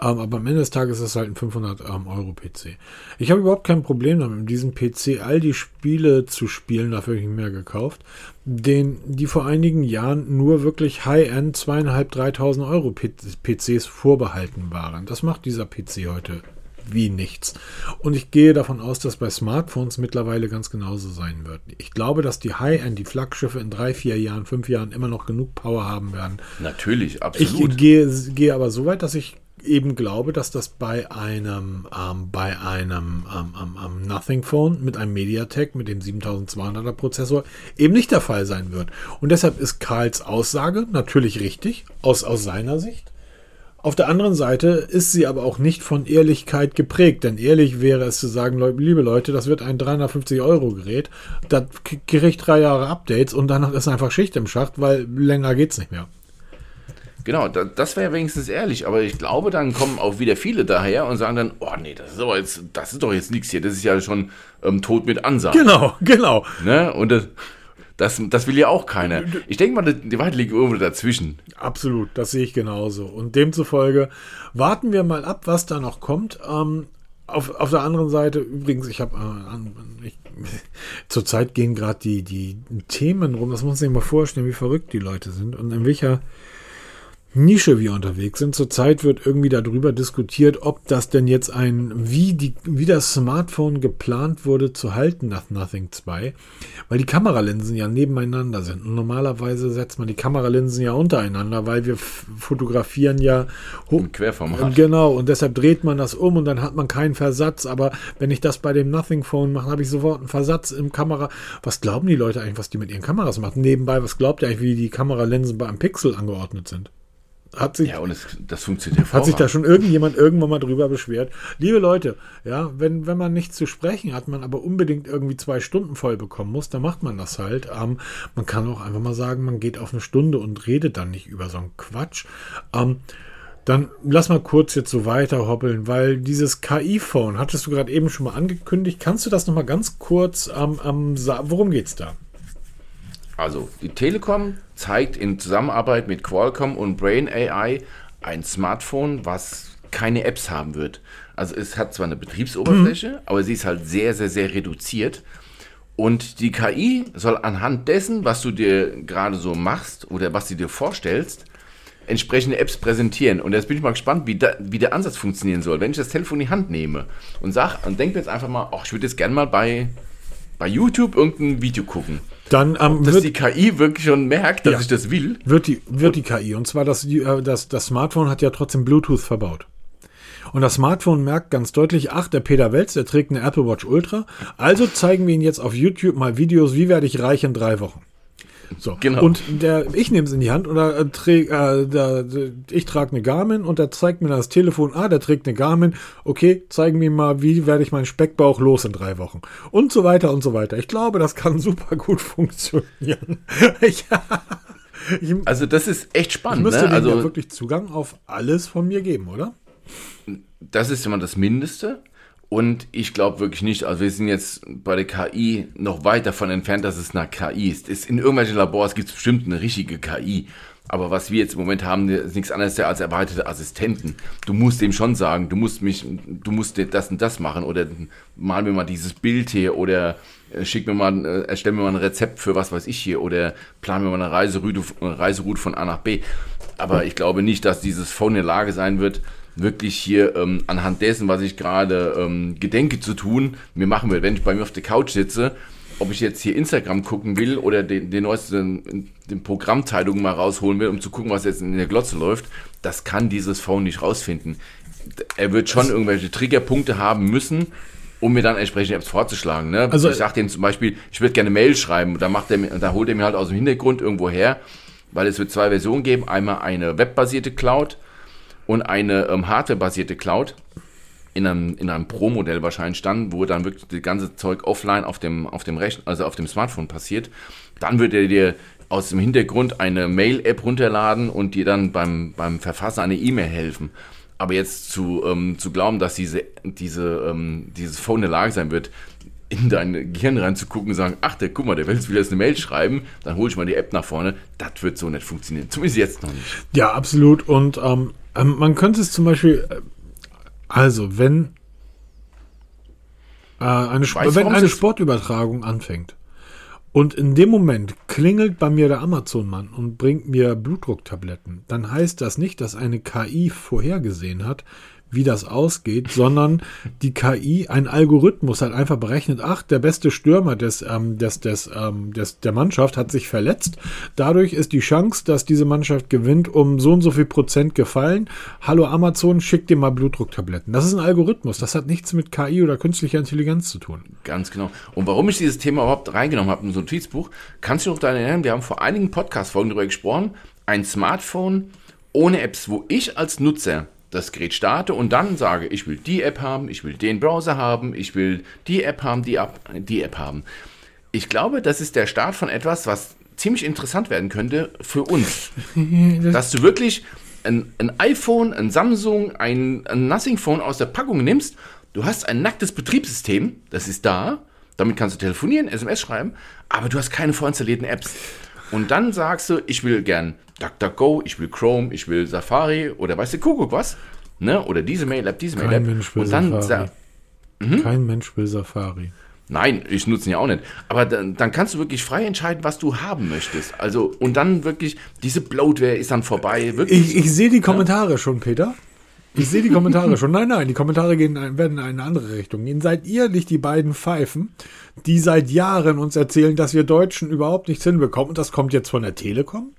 Ähm, aber am Ende des Tages ist es halt ein 500 ähm, Euro PC. Ich habe überhaupt kein Problem damit, mit diesem PC all die Spiele zu spielen. Dafür habe ich mehr gekauft. den, die vor einigen Jahren nur wirklich High-End 2.500, 3.000 Euro PCs vorbehalten waren. Das macht dieser PC heute wie nichts. Und ich gehe davon aus, dass bei Smartphones mittlerweile ganz genauso sein wird. Ich glaube, dass die High-End, die Flaggschiffe in drei, vier Jahren, fünf Jahren immer noch genug Power haben werden. Natürlich, absolut. Ich gehe, gehe aber so weit, dass ich eben glaube, dass das bei einem, ähm, bei einem ähm, ähm, Nothing Phone mit einem MediaTek mit dem 7200er Prozessor eben nicht der Fall sein wird. Und deshalb ist Karls Aussage natürlich richtig, aus, aus seiner Sicht. Auf der anderen Seite ist sie aber auch nicht von Ehrlichkeit geprägt, denn ehrlich wäre es zu sagen, liebe Leute, das wird ein 350 Euro Gerät, das kriegt drei Jahre Updates und danach ist einfach Schicht im Schacht, weil länger geht's nicht mehr. Genau, das wäre wenigstens ehrlich, aber ich glaube, dann kommen auch wieder viele daher und sagen dann, oh nee, das ist aber jetzt, das ist doch jetzt nichts hier, das ist ja schon ähm, tot mit Ansage. Genau, genau. Ne? Und das, das, das will ja auch keiner. Ich denke mal, die Wahrheit liegt irgendwo dazwischen. Absolut, das sehe ich genauso. Und demzufolge warten wir mal ab, was da noch kommt. Ähm, auf, auf der anderen Seite, übrigens, ich habe äh, zurzeit gehen gerade die, die Themen rum, das muss man sich mal vorstellen, wie verrückt die Leute sind und in welcher Nische wir unterwegs sind. Zurzeit wird irgendwie darüber diskutiert, ob das denn jetzt ein, wie, die, wie das Smartphone geplant wurde zu halten nach Nothing 2, weil die Kameralinsen ja nebeneinander sind. Und normalerweise setzt man die Kameralinsen ja untereinander, weil wir fotografieren ja Im Querformat. Genau, und deshalb dreht man das um und dann hat man keinen Versatz. Aber wenn ich das bei dem Nothing Phone mache, habe ich sofort einen Versatz im Kamera. Was glauben die Leute eigentlich, was die mit ihren Kameras machen? Nebenbei, was glaubt ihr eigentlich, wie die Kameralinsen bei einem Pixel angeordnet sind? Hat sich, ja, und es, das funktioniert Hat sich da schon irgendjemand irgendwann mal drüber beschwert? Liebe Leute, ja, wenn, wenn man nichts zu sprechen hat, man aber unbedingt irgendwie zwei Stunden voll bekommen muss, dann macht man das halt. Ähm, man kann auch einfach mal sagen, man geht auf eine Stunde und redet dann nicht über so einen Quatsch. Ähm, dann lass mal kurz jetzt so weiter hoppeln, weil dieses KI-Phone, hattest du gerade eben schon mal angekündigt. Kannst du das noch mal ganz kurz, ähm, ähm, worum geht's da? Also, die Telekom zeigt in Zusammenarbeit mit Qualcomm und Brain AI ein Smartphone, was keine Apps haben wird. Also es hat zwar eine Betriebsoberfläche, mhm. aber sie ist halt sehr, sehr, sehr reduziert. Und die KI soll anhand dessen, was du dir gerade so machst oder was du dir vorstellst, entsprechende Apps präsentieren. Und jetzt bin ich mal gespannt, wie, da, wie der Ansatz funktionieren soll. Wenn ich das Telefon in die Hand nehme und sag und denke jetzt einfach mal, ach, ich würde jetzt gerne mal bei, bei YouTube irgendein Video gucken dann ähm, dass wird, die KI wirklich schon merkt, dass ja, ich das will. Wird die, wird die KI. Und zwar, das, äh, das, das Smartphone hat ja trotzdem Bluetooth verbaut. Und das Smartphone merkt ganz deutlich, ach, der Peter Welz, der trägt eine Apple Watch Ultra. Also zeigen wir ihn jetzt auf YouTube mal Videos, wie werde ich reich in drei Wochen. So. Genau. Und der, ich nehme es in die Hand oder äh, träg, äh, der, ich trage eine Garmin und der zeigt mir das Telefon, ah, der trägt eine Garmin, okay, zeigen wir mal, wie werde ich meinen Speckbauch los in drei Wochen. Und so weiter und so weiter. Ich glaube, das kann super gut funktionieren. ich, ich, also das ist echt spannend. Ich müsste ne? also ja wirklich Zugang auf alles von mir geben, oder? Das ist immer das Mindeste. Und ich glaube wirklich nicht, also wir sind jetzt bei der KI noch weit davon entfernt, dass es eine KI ist. ist in irgendwelchen Labors gibt es bestimmt eine richtige KI. Aber was wir jetzt im Moment haben, ist nichts anderes als erweiterte Assistenten. Du musst dem schon sagen, du musst mich, du musst das und das machen oder mal mir mal dieses Bild hier oder äh, schick mir mal, äh, erstell mir mal ein Rezept für was weiß ich hier oder plan mir mal eine Reiseroute, Reiseroute von A nach B. Aber ich glaube nicht, dass dieses Phone in der Lage sein wird, wirklich hier ähm, anhand dessen, was ich gerade ähm, gedenke zu tun, mir machen will. Wenn ich bei mir auf der Couch sitze, ob ich jetzt hier Instagram gucken will oder den, den neuesten den Programmteilungen mal rausholen will, um zu gucken, was jetzt in der Glotze läuft, das kann dieses Phone nicht rausfinden. Er wird schon irgendwelche Triggerpunkte haben müssen, um mir dann entsprechende Apps vorzuschlagen. Ne? Also ich sage dem zum Beispiel, ich würde gerne Mail schreiben, da macht er, da holt er mir halt aus dem Hintergrund irgendwo her, weil es wird zwei Versionen geben, einmal eine webbasierte Cloud und eine ähm, hardware-basierte Cloud in einem, in einem Pro-Modell wahrscheinlich dann, wo dann wirklich das ganze Zeug offline auf dem, auf dem Rechner, also auf dem Smartphone passiert. Dann wird er dir aus dem Hintergrund eine Mail-App runterladen und dir dann beim, beim Verfassen eine E-Mail helfen. Aber jetzt zu, ähm, zu glauben, dass diese, diese, ähm, dieses Phone in der Lage sein wird, in dein Gehirn reinzugucken und sagen, ach, der, guck mal, der will jetzt wieder eine Mail schreiben, dann hole ich mal die App nach vorne. Das wird so nicht funktionieren. Zumindest jetzt noch nicht. Ja, absolut. Und ähm, ähm, man könnte es zum Beispiel, äh, also wenn äh, eine, weiß, wenn eine Sportübertragung anfängt Und in dem Moment klingelt bei mir der Amazon-Mann und bringt mir Blutdrucktabletten. Dann heißt das nicht, dass eine KI vorhergesehen hat, wie das ausgeht, sondern die KI, ein Algorithmus hat einfach berechnet, ach, der beste Stürmer des, ähm, des, des, ähm, des, der Mannschaft hat sich verletzt. Dadurch ist die Chance, dass diese Mannschaft gewinnt, um so und so viel Prozent gefallen. Hallo Amazon, schick dir mal Blutdrucktabletten. Das ist ein Algorithmus. Das hat nichts mit KI oder künstlicher Intelligenz zu tun. Ganz genau. Und warum ich dieses Thema überhaupt reingenommen habe in so ein Notizbuch, kannst du noch daran erinnern, wir haben vor einigen Podcast-Folgen darüber gesprochen, ein Smartphone ohne Apps, wo ich als Nutzer das Gerät starte und dann sage, ich will die App haben, ich will den Browser haben, ich will die App haben, die, App, die App haben. Ich glaube, das ist der Start von etwas, was ziemlich interessant werden könnte für uns. Dass du wirklich ein, ein iPhone, ein Samsung, ein, ein Nothing Phone aus der Packung nimmst, du hast ein nacktes Betriebssystem, das ist da, damit kannst du telefonieren, SMS schreiben, aber du hast keine vorinstallierten Apps. Und dann sagst du, ich will gern DuckDuckGo, ich will Chrome, ich will Safari oder weißt du, Kuckuck was? Ne? Oder diese Mail-App, diese Mail-App. Mensch will Und dann Safari. sa- Mhm. Kein Mensch will Safari. Nein, ich nutze ihn ja auch nicht. Aber dann, dann kannst du wirklich frei entscheiden, was du haben möchtest. Also, und dann wirklich, diese Bloatware ist dann vorbei. Wirklich. Ich, ich sehe die Kommentare schon, Peter. Ich sehe die Kommentare schon. Nein, nein, die Kommentare gehen, werden in eine andere Richtung gehen. Seid ihr nicht die beiden Pfeifen, die seit Jahren uns erzählen, dass wir Deutschen überhaupt nichts hinbekommen? Und das kommt jetzt von der Telekom?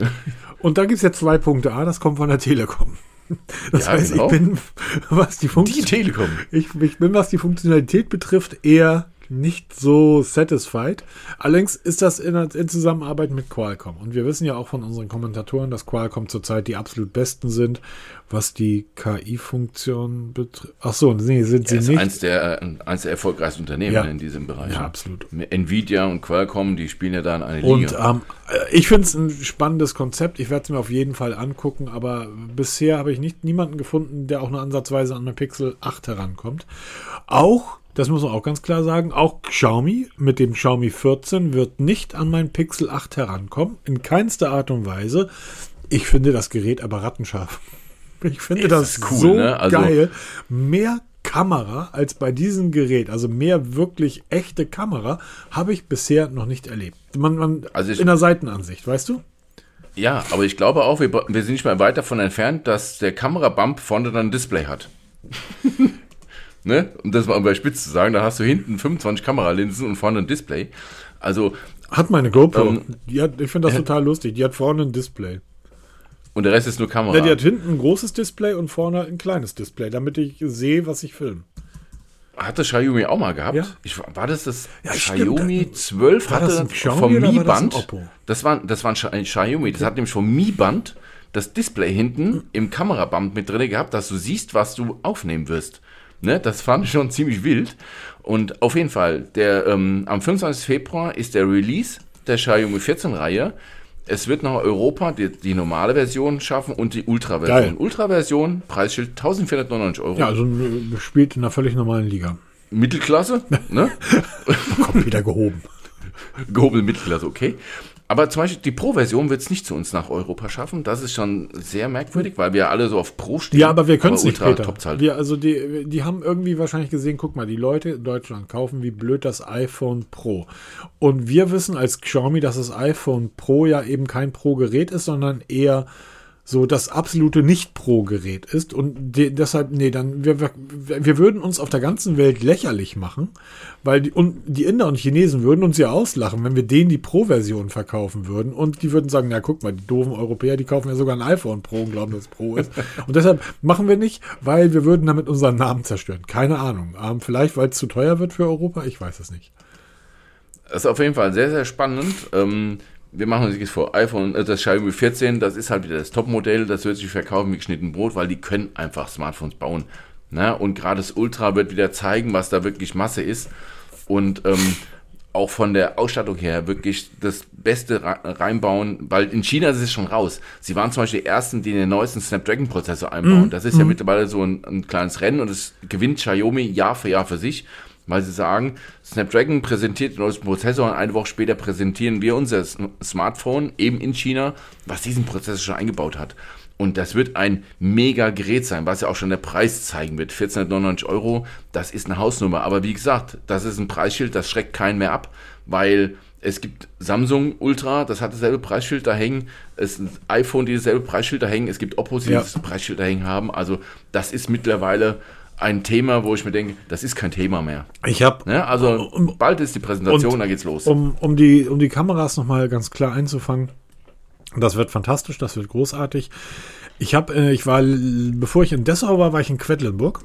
Und da gibt es jetzt zwei Punkte. A, das kommt von der Telekom. Das Ja, heißt, genau. ich bin, was die die Funktion, Telekom. ich, ich bin, was die Funktionalität betrifft, eher nicht so satisfied. Allerdings ist das in, in Zusammenarbeit mit Qualcomm. Und wir wissen ja auch von unseren Kommentatoren, dass Qualcomm zurzeit die absolut besten sind, was die KI-Funktion betrifft. Ach so, nee, sind sie ist nicht. eins der, äh, eins der erfolgreichsten Unternehmen Ja. in diesem Bereich. ja, absolut. Nvidia und Qualcomm, die spielen ja da in eine Und Liga. ähm, äh, ich finde es ein spannendes Konzept. Ich werde es mir auf jeden Fall angucken, aber bisher habe ich nicht niemanden gefunden, der auch nur ansatzweise an mein Pixel 8 herankommt. Auch, das muss man auch ganz klar sagen, auch Xiaomi mit dem Xiaomi 14 wird nicht an mein Pixel 8 herankommen. In keinster Art und Weise. Ich finde das Gerät aber rattenscharf. Ich finde Ist das das cool, so ne? Also- geil. Mehr Kamera als bei diesem Gerät, also mehr wirklich echte Kamera, habe ich bisher noch nicht erlebt. Man, man Also ich- in der Seitenansicht, weißt du? Ja, aber ich glaube auch, wir, wir sind nicht mehr weit davon entfernt, dass der Kamerabump vorne dann ein Display hat. ne? Um das mal überspitzt zu sagen, da hast du hinten 25 Kameralinsen und vorne ein Display. Also, Hat meine GoPro. Ähm, die hat, ich finde das total lustig. Die hat vorne ein Display. und der Rest ist nur Kamera. Ja, die hat hinten ein großes Display und vorne ein kleines Display, damit ich sehe, was ich filme. Hatte Xiaomi auch mal gehabt? Ja. Ich, war das das Ja, stimmt. Xiaomi 12 War das hatte vom Mi Band? Das war, das war ein Xiaomi. Das hat nämlich vom Mi Band das Display hinten im Kameraband mit drin gehabt, dass du siehst, was du aufnehmen wirst. Ne? Das fand ich schon ziemlich wild. Und auf jeden Fall, der, ähm, am 25. Februar ist der Release der Xiaomi 14 Reihe. Es wird nach Europa die, die normale Version schaffen und die. Ultra-Version. Ultra-Version, Preisschild 1499 Euro. Ja, also äh, spielt in einer völlig normalen Liga. Mittelklasse, ne? Kommt wieder gehoben. Gehobene Mittelklasse, okay. Aber zum Beispiel die Pro-Version wird es nicht zu uns nach Europa schaffen. Das ist schon sehr merkwürdig, weil wir alle so auf Pro stehen. Ja, aber wir können es nicht, Peter. halt. Wir, also die, die haben irgendwie wahrscheinlich gesehen, guck mal, die Leute in Deutschland kaufen wie blöd das iPhone Pro. Und wir wissen als Xiaomi, dass das iPhone Pro ja eben kein Pro-Gerät ist, sondern eher so das absolute Nicht-Pro-Gerät ist. Und de, deshalb, nee, dann, wir, wir, würden uns auf der ganzen Welt lächerlich machen, weil die, und die Inder und Chinesen würden uns ja auslachen, wenn wir denen die Pro-Version verkaufen würden. Und die würden sagen, na guck mal, die doofen Europäer, die kaufen ja sogar ein iPhone Pro und glauben, dass es Pro ist. Und deshalb machen wir nicht, weil wir würden damit unseren Namen zerstören. Keine Ahnung. Ähm, vielleicht, weil es zu teuer wird für Europa, ich weiß es nicht. Das ist auf jeden Fall sehr, sehr spannend. Ähm, wir machen uns jetzt vor, iPhone, äh, das Xiaomi 14, das ist halt wieder das Topmodell, das wird sich verkaufen wie geschnitten Brot, weil die können einfach Smartphones bauen. Ne? Und gerade das Ultra wird wieder zeigen, was da wirklich Masse ist. Und ähm, auch von der Ausstattung her wirklich das Beste re- reinbauen, weil in China ist es schon raus. Sie waren zum Beispiel die Ersten, die den neuesten Snapdragon-Prozessor einbauen. Das ist ja mittlerweile so ein, ein kleines Rennen und es gewinnt Xiaomi Jahr für Jahr für sich, weil sie sagen, Snapdragon präsentiert den neuesten Prozessor und eine Woche später präsentieren wir unser Smartphone eben in China, was diesen Prozessor schon eingebaut hat. Und das wird ein mega Gerät sein, was ja auch schon der Preis zeigen wird. 1499 Euro, das ist eine Hausnummer. Aber wie gesagt, das ist ein Preisschild, das schreckt keinen mehr ab, weil Es gibt Samsung Ultra, das hat dasselbe Preisschild da hängen. Es ist ein iPhone, die dasselbe Preisschild da hängen. Es gibt Oppo, die Ja. das Preisschild da hängen haben. Also das ist mittlerweile ein Thema, wo ich mir denke, das ist kein Thema mehr. Ich habe Ne? Also Und- bald ist die Präsentation, da geht's los. um, um, die, um die Kameras nochmal ganz klar einzufangen. Das wird fantastisch, das wird großartig. Ich habe, äh, ich war, bevor ich in Dessau war, war ich in Quedlinburg.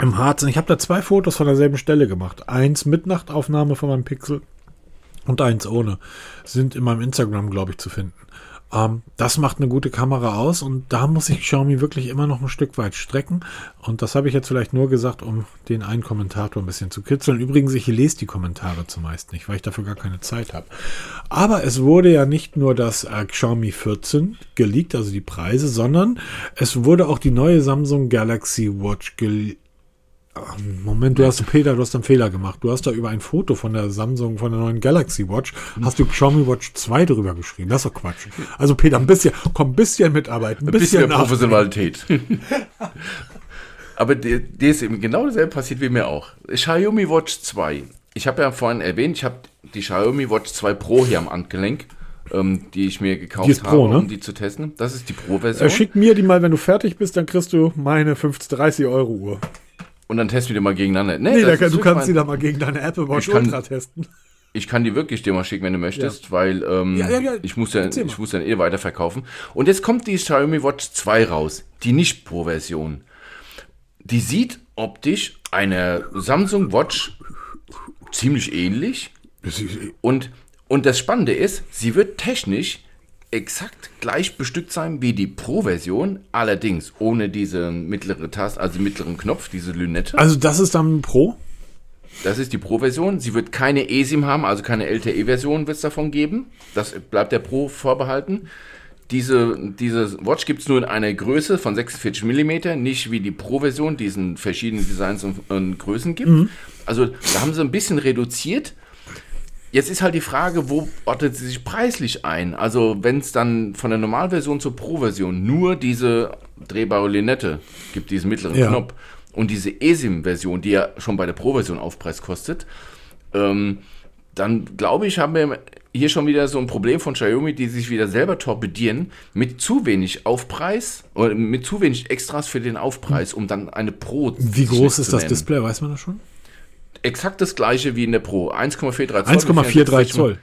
Im Harz. Und ich habe da zwei Fotos von derselben Stelle gemacht. Eins mit Nachtaufnahme von meinem Pixel und eins ohne. Sind in meinem Instagram, glaube ich, zu finden. Ähm, das macht eine gute Kamera aus und da muss ich Xiaomi wirklich immer noch ein Stück weit strecken. Und das habe ich jetzt vielleicht nur gesagt, um den einen Kommentator ein bisschen zu kitzeln. Übrigens, ich lese die Kommentare zumeist nicht, weil ich dafür gar keine Zeit habe. Aber es wurde ja nicht nur das äh, Xiaomi 14 geleakt, also die Preise, sondern es wurde auch die neue Samsung Galaxy Watch geleakt. Moment, du hast, Peter, du hast einen Fehler gemacht. Du hast da über ein Foto von der Samsung, von der neuen Galaxy Watch, hast du Xiaomi Watch 2 drüber geschrieben. Das ist doch Quatsch. Also Peter, ein bisschen, komm, ein bisschen mitarbeiten, ein bisschen bisschen. Professionalität. Aber dir, dir ist eben genau dasselbe passiert wie mir auch. Xiaomi Watch 2. Ich habe ja vorhin erwähnt, ich habe die Xiaomi Watch 2 Pro hier am Handgelenk, ähm, die ich mir gekauft ist habe, Pro, ne? um die zu testen. Das ist die Pro-Version. Äh, schick mir die mal, wenn du fertig bist, dann kriegst du meine 50, 30 Euro Uhr. Und dann testen wir die mal gegeneinander. Nee, Nee, da, kann- du kannst die mein- da mal gegen deine Apple Watch Ich kann- Ultra testen. Ich kann die wirklich dir mal schicken, wenn du möchtest, weil ähm, Ja, ja, ja. ich muss ja, ich muss dann eh weiterverkaufen. Und jetzt kommt die Xiaomi Watch 2 raus, die nicht Pro-Version. Die sieht optisch einer Samsung Watch ziemlich ähnlich. Und, und das Spannende ist, sie wird technisch exakt gleich bestückt sein wie die Pro-Version, allerdings ohne diese mittlere Taste, also mittleren Knopf, diese Lünette. Also das ist dann Pro? Das ist die Pro-Version. Sie wird keine eSIM haben, also keine LTE-Version wird es davon geben. Das bleibt der Pro vorbehalten. Diese, diese Watch gibt es nur in einer Größe von 46 mm, nicht wie die Pro-Version, die es in verschiedenen Designs und, und Größen gibt. Also da haben sie ein bisschen reduziert. Jetzt ist halt die Frage, wo ordnet sie sich preislich ein? Also wenn es dann von der Normalversion zur Pro-Version nur diese drehbare Linette gibt, diesen mittleren Ja. Knopf und diese eSIM-Version, die ja schon bei der Pro-Version Aufpreis kostet, ähm, dann glaube ich, haben wir hier schon wieder so ein Problem von Xiaomi, die sich wieder selber torpedieren mit zu wenig Aufpreis oder mit zu wenig Extras für den Aufpreis, um dann eine Pro Wie groß ist das nennen. Display? Weiß man das schon? Exakt das gleiche wie in der Pro. 1,43 Zoll. 1,43 Zoll.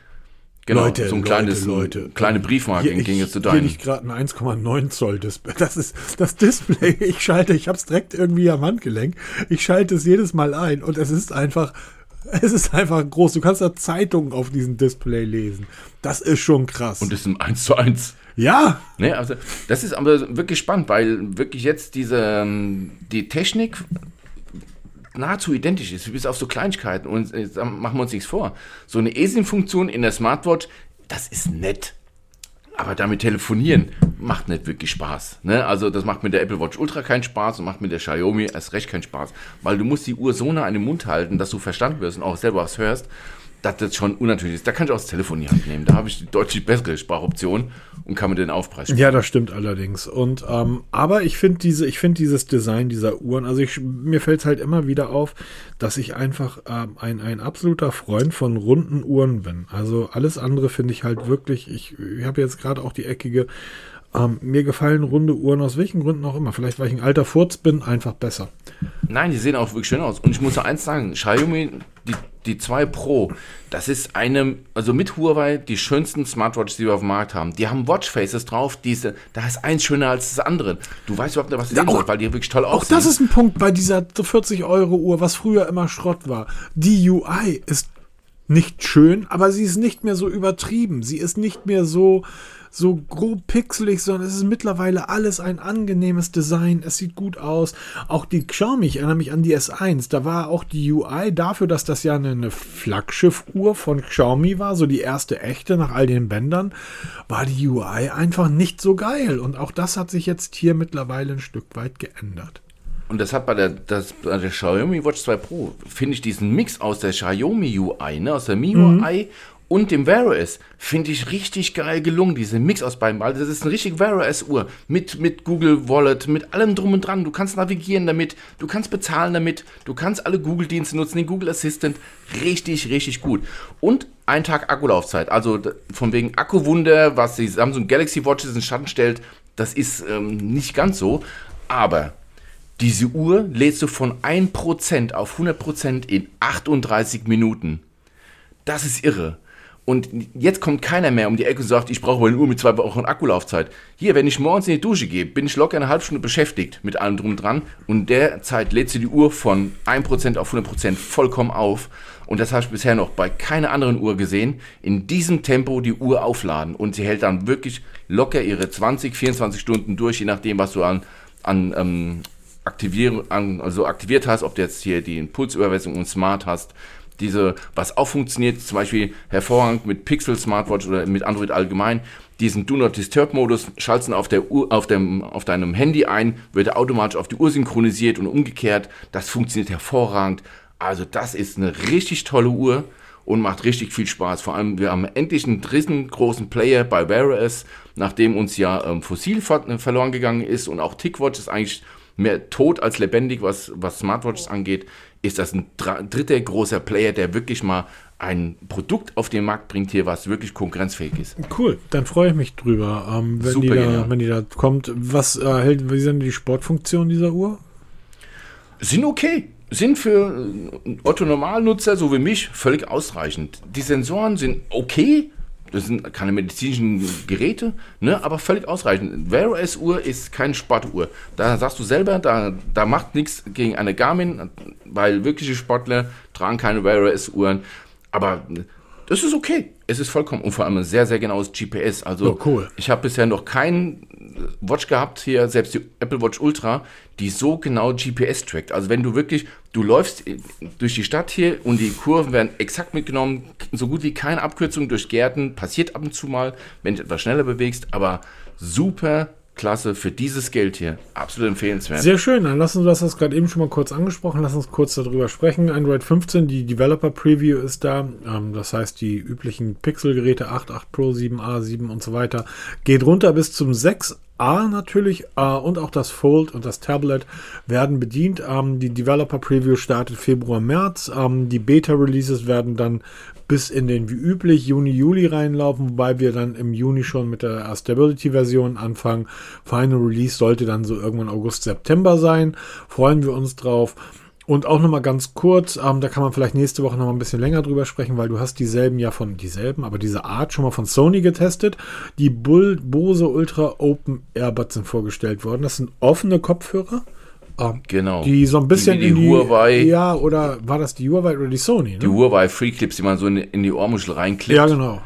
Genau, Leute, so ein kleines, Leute, Leute. kleine Briefmarke Hier, im Gegensatz zu Hier deinem. liegt gerade ein 1,9 Zoll Display. Das ist das Display. Ich schalte, ich habe es direkt irgendwie am Handgelenk. Ich schalte es jedes Mal ein und es ist einfach, es ist einfach groß. Du kannst da Zeitungen auf diesem Display lesen. Das ist schon krass. Und das ist ein 1 zu 1. ja, Ne, also das ist aber wirklich spannend, weil wirklich jetzt diese ähm, die Technik nahezu identisch ist, bis auf so Kleinigkeiten. Und jetzt machen wir uns nichts vor. So eine eSIM-Funktion in der Smartwatch, das ist nett. Aber damit telefonieren macht nicht wirklich Spaß. Ne? Also das macht mit der Apple Watch Ultra keinen Spaß und macht mit der Xiaomi erst recht keinen Spaß. Weil du musst die Uhr so nah an den Mund halten, dass du verstanden wirst und auch selber was hörst, dass das schon unnatürlich ist. Da kann ich auch das Telefon in die Hand nehmen. Da habe ich die deutlich bessere Sprachoption und kann mir den Aufpreis Ja, das stimmt allerdings. Und ähm, aber ich finde diese, ich finde dieses Design dieser Uhren, also ich, mir fällt es halt immer wieder auf, dass ich einfach ähm, ein, ein absoluter Freund von runden Uhren bin. Also alles andere finde ich halt wirklich, ich, ich habe jetzt gerade auch die eckige, ähm, mir gefallen runde Uhren aus welchen Gründen auch immer. Vielleicht weil ich ein alter Furz bin, einfach besser. Nein, die sehen auch wirklich schön aus. Und ich muss noch eins sagen, Xiaomi, die, die 2 Pro, das ist eine, also mit Huawei, die schönsten Smartwatches, die wir auf dem Markt haben. Die haben Watchfaces drauf, diese, da ist eins schöner als das andere. Du weißt überhaupt nicht, was sehen auch- sollst, weil die wirklich toll Auch aussehen. das ist ein Punkt bei dieser 40 Euro Uhr, was früher immer Schrott war. Die UI ist nicht schön, aber sie ist nicht mehr so übertrieben. Sie ist nicht mehr so, so grob pixelig, sondern es ist mittlerweile alles ein angenehmes Design. Es sieht gut aus. Auch die Xiaomi, ich erinnere mich an die S1, da war auch die UI dafür, dass das ja eine, eine Flaggschiff-Uhr von Xiaomi war, so die erste echte nach all den Bändern, war die UI einfach nicht so geil. Und auch das hat sich jetzt hier mittlerweile ein Stück weit geändert. Und das hat bei der, das, bei der Xiaomi Watch 2 Pro, finde ich diesen Mix aus der Xiaomi UI, ne, aus der MIUI und dem Wear OS finde ich richtig geil gelungen, diese Mix aus beiden. Also das ist eine richtige Wear OS Uhr mit, mit Google Wallet, mit allem drum und dran. Du kannst navigieren damit, du kannst bezahlen damit, du kannst alle Google Dienste nutzen, den Google Assistant. Richtig, richtig gut. Und ein Tag Akkulaufzeit. Also von wegen Akkuwunder, was die Samsung Galaxy Watches in Schatten stellt, das ist ähm, nicht ganz so. Aber diese Uhr lädst du von 1% auf 100% in 38 Minuten. Das ist irre. Und jetzt kommt keiner mehr um die Ecke und sagt, ich brauche eine Uhr mit zwei Wochen Akkulaufzeit. Hier, wenn ich morgens in die Dusche gehe, bin ich locker eine halbe Stunde beschäftigt mit allem drum dran. Und derzeit lädt sie die Uhr von 1% auf 100% vollkommen auf. Und das habe ich bisher noch bei keiner anderen Uhr gesehen. In diesem Tempo die Uhr aufladen. Und sie hält dann wirklich locker ihre 20, 24 Stunden durch, je nachdem, was du an, an ähm, aktivieren, also aktiviert hast, ob du jetzt hier die Impulsüberweisung und Smart hast diese, was auch funktioniert, zum Beispiel hervorragend mit Pixel Smartwatch oder mit Android allgemein, diesen Do Not Disturb Modus, schalten auf, der Uhr, auf, dem, auf deinem Handy ein, wird automatisch auf die Uhr synchronisiert und umgekehrt. Das funktioniert hervorragend. Also das ist eine richtig tolle Uhr und macht richtig viel Spaß. Vor allem, wir haben endlich einen dritten großen Player bei Wear OS, nachdem uns ja ähm, Fossil verloren gegangen ist und auch TickWatch ist eigentlich mehr tot als lebendig, was, was Smartwatches angeht, ist das ein dritter großer Player, der wirklich mal ein Produkt auf den Markt bringt hier, was wirklich konkurrenzfähig ist. Cool, dann freue ich mich drüber, ähm, wenn, Super, die da, ja. wenn die da kommt. Was äh, hält, wie sind die Sportfunktionen dieser Uhr? Sind okay. Sind für Otto Normalnutzer, so wie mich, völlig ausreichend. Die Sensoren sind okay, das sind keine medizinischen Geräte, ne, aber völlig ausreichend. Wear OS Uhr ist keine Sportuhr. Da sagst du selber, da, da macht nichts gegen eine Garmin, weil wirkliche Sportler tragen keine Wear OS Uhren. Aber das ist okay. Es ist vollkommen und vor allem ein sehr, sehr genaues GPS. Also oh, cool. ich habe bisher noch keinen Watch gehabt, hier selbst die Apple Watch Ultra, die so genau GPS trackt. Also wenn du wirklich, du läufst durch die Stadt hier und die Kurven werden exakt mitgenommen, so gut wie keine Abkürzung durch Gärten, passiert ab und zu mal, wenn du etwas schneller bewegst, aber super klasse für dieses Geld hier. Absolut empfehlenswert. Sehr schön. Dann lassen wir das gerade eben schon mal kurz angesprochen. Lass uns kurz darüber sprechen. Android 15, die Developer Preview ist da. Ähm, das heißt, die üblichen Pixel-Geräte 8, 8 Pro, 7a, 7 und so weiter geht runter bis zum 6 A natürlich äh, und auch das Fold und das Tablet werden bedient. Ähm, die Developer Preview startet Februar, März. Ähm, die Beta Releases werden dann bis in den wie üblich Juni, Juli reinlaufen, wobei wir dann im Juni schon mit der Stability-Version anfangen. Final Release sollte dann so irgendwann August, September sein. Freuen wir uns drauf. Und auch nochmal ganz kurz, ähm, da kann man vielleicht nächste Woche nochmal ein bisschen länger drüber sprechen, weil du hast dieselben ja von, dieselben, aber diese Art schon mal von Sony getestet. Die Bull, Bose Ultra Open Earbuds sind vorgestellt worden. Das sind offene Kopfhörer. Ähm, genau. Die so ein bisschen die, die, die Huawei. Ja, oder war das die Huawei oder die Sony? Ne? Die Huawei Free Clips, die man so in, in die Ohrmuschel reinklippt. Ja, genau.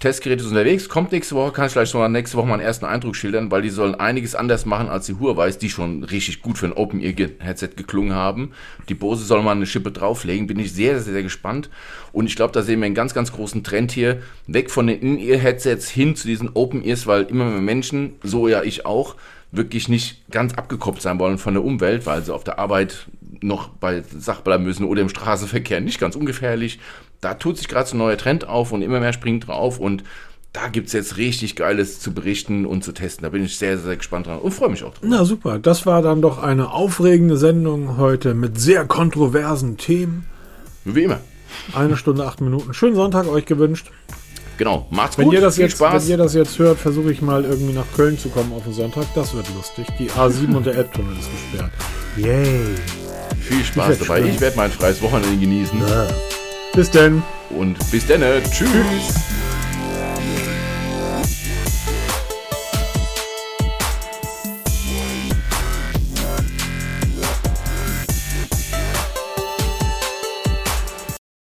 Testgerät ist unterwegs, kommt nächste Woche, kann ich vielleicht schon mal nächste Woche mal einen ersten Eindruck schildern, weil die sollen einiges anders machen als die Huawei, die schon richtig gut für ein Open-Ear-Headset geklungen haben. Die Bose soll mal eine Schippe drauflegen, bin ich sehr, sehr, sehr gespannt. Und ich glaube, da sehen wir einen ganz, ganz großen Trend hier, weg von den In-Ear-Headsets hin zu diesen Open-Ears, weil immer mehr Menschen, so ja ich auch, wirklich nicht ganz abgekoppelt sein wollen von der Umwelt, weil sie auf der Arbeit noch bei Sach bleiben müssen oder im Straßenverkehr nicht ganz ungefährlich. Da tut sich gerade so ein neuer Trend auf und immer mehr springt drauf und da gibt es jetzt richtig Geiles zu berichten und zu testen. Da bin ich sehr, sehr gespannt dran und freue mich auch drauf. Na super, das war dann doch eine aufregende Sendung heute mit sehr kontroversen Themen. Wie immer. Eine Stunde, acht Minuten. Schönen Sonntag euch gewünscht. Genau, macht's wenn gut. Ihr das Viel jetzt, Spaß. Wenn ihr das jetzt hört, versuche ich mal irgendwie nach Köln zu kommen auf den Sonntag. Das wird lustig. Die A7 und der Elbtunnel ist gesperrt. Yay. Viel Spaß dabei. Spannend. Ich werde mein freies Wochenende genießen. Ja. Bis denn. Und bis dann. Tschüss. Tschüss.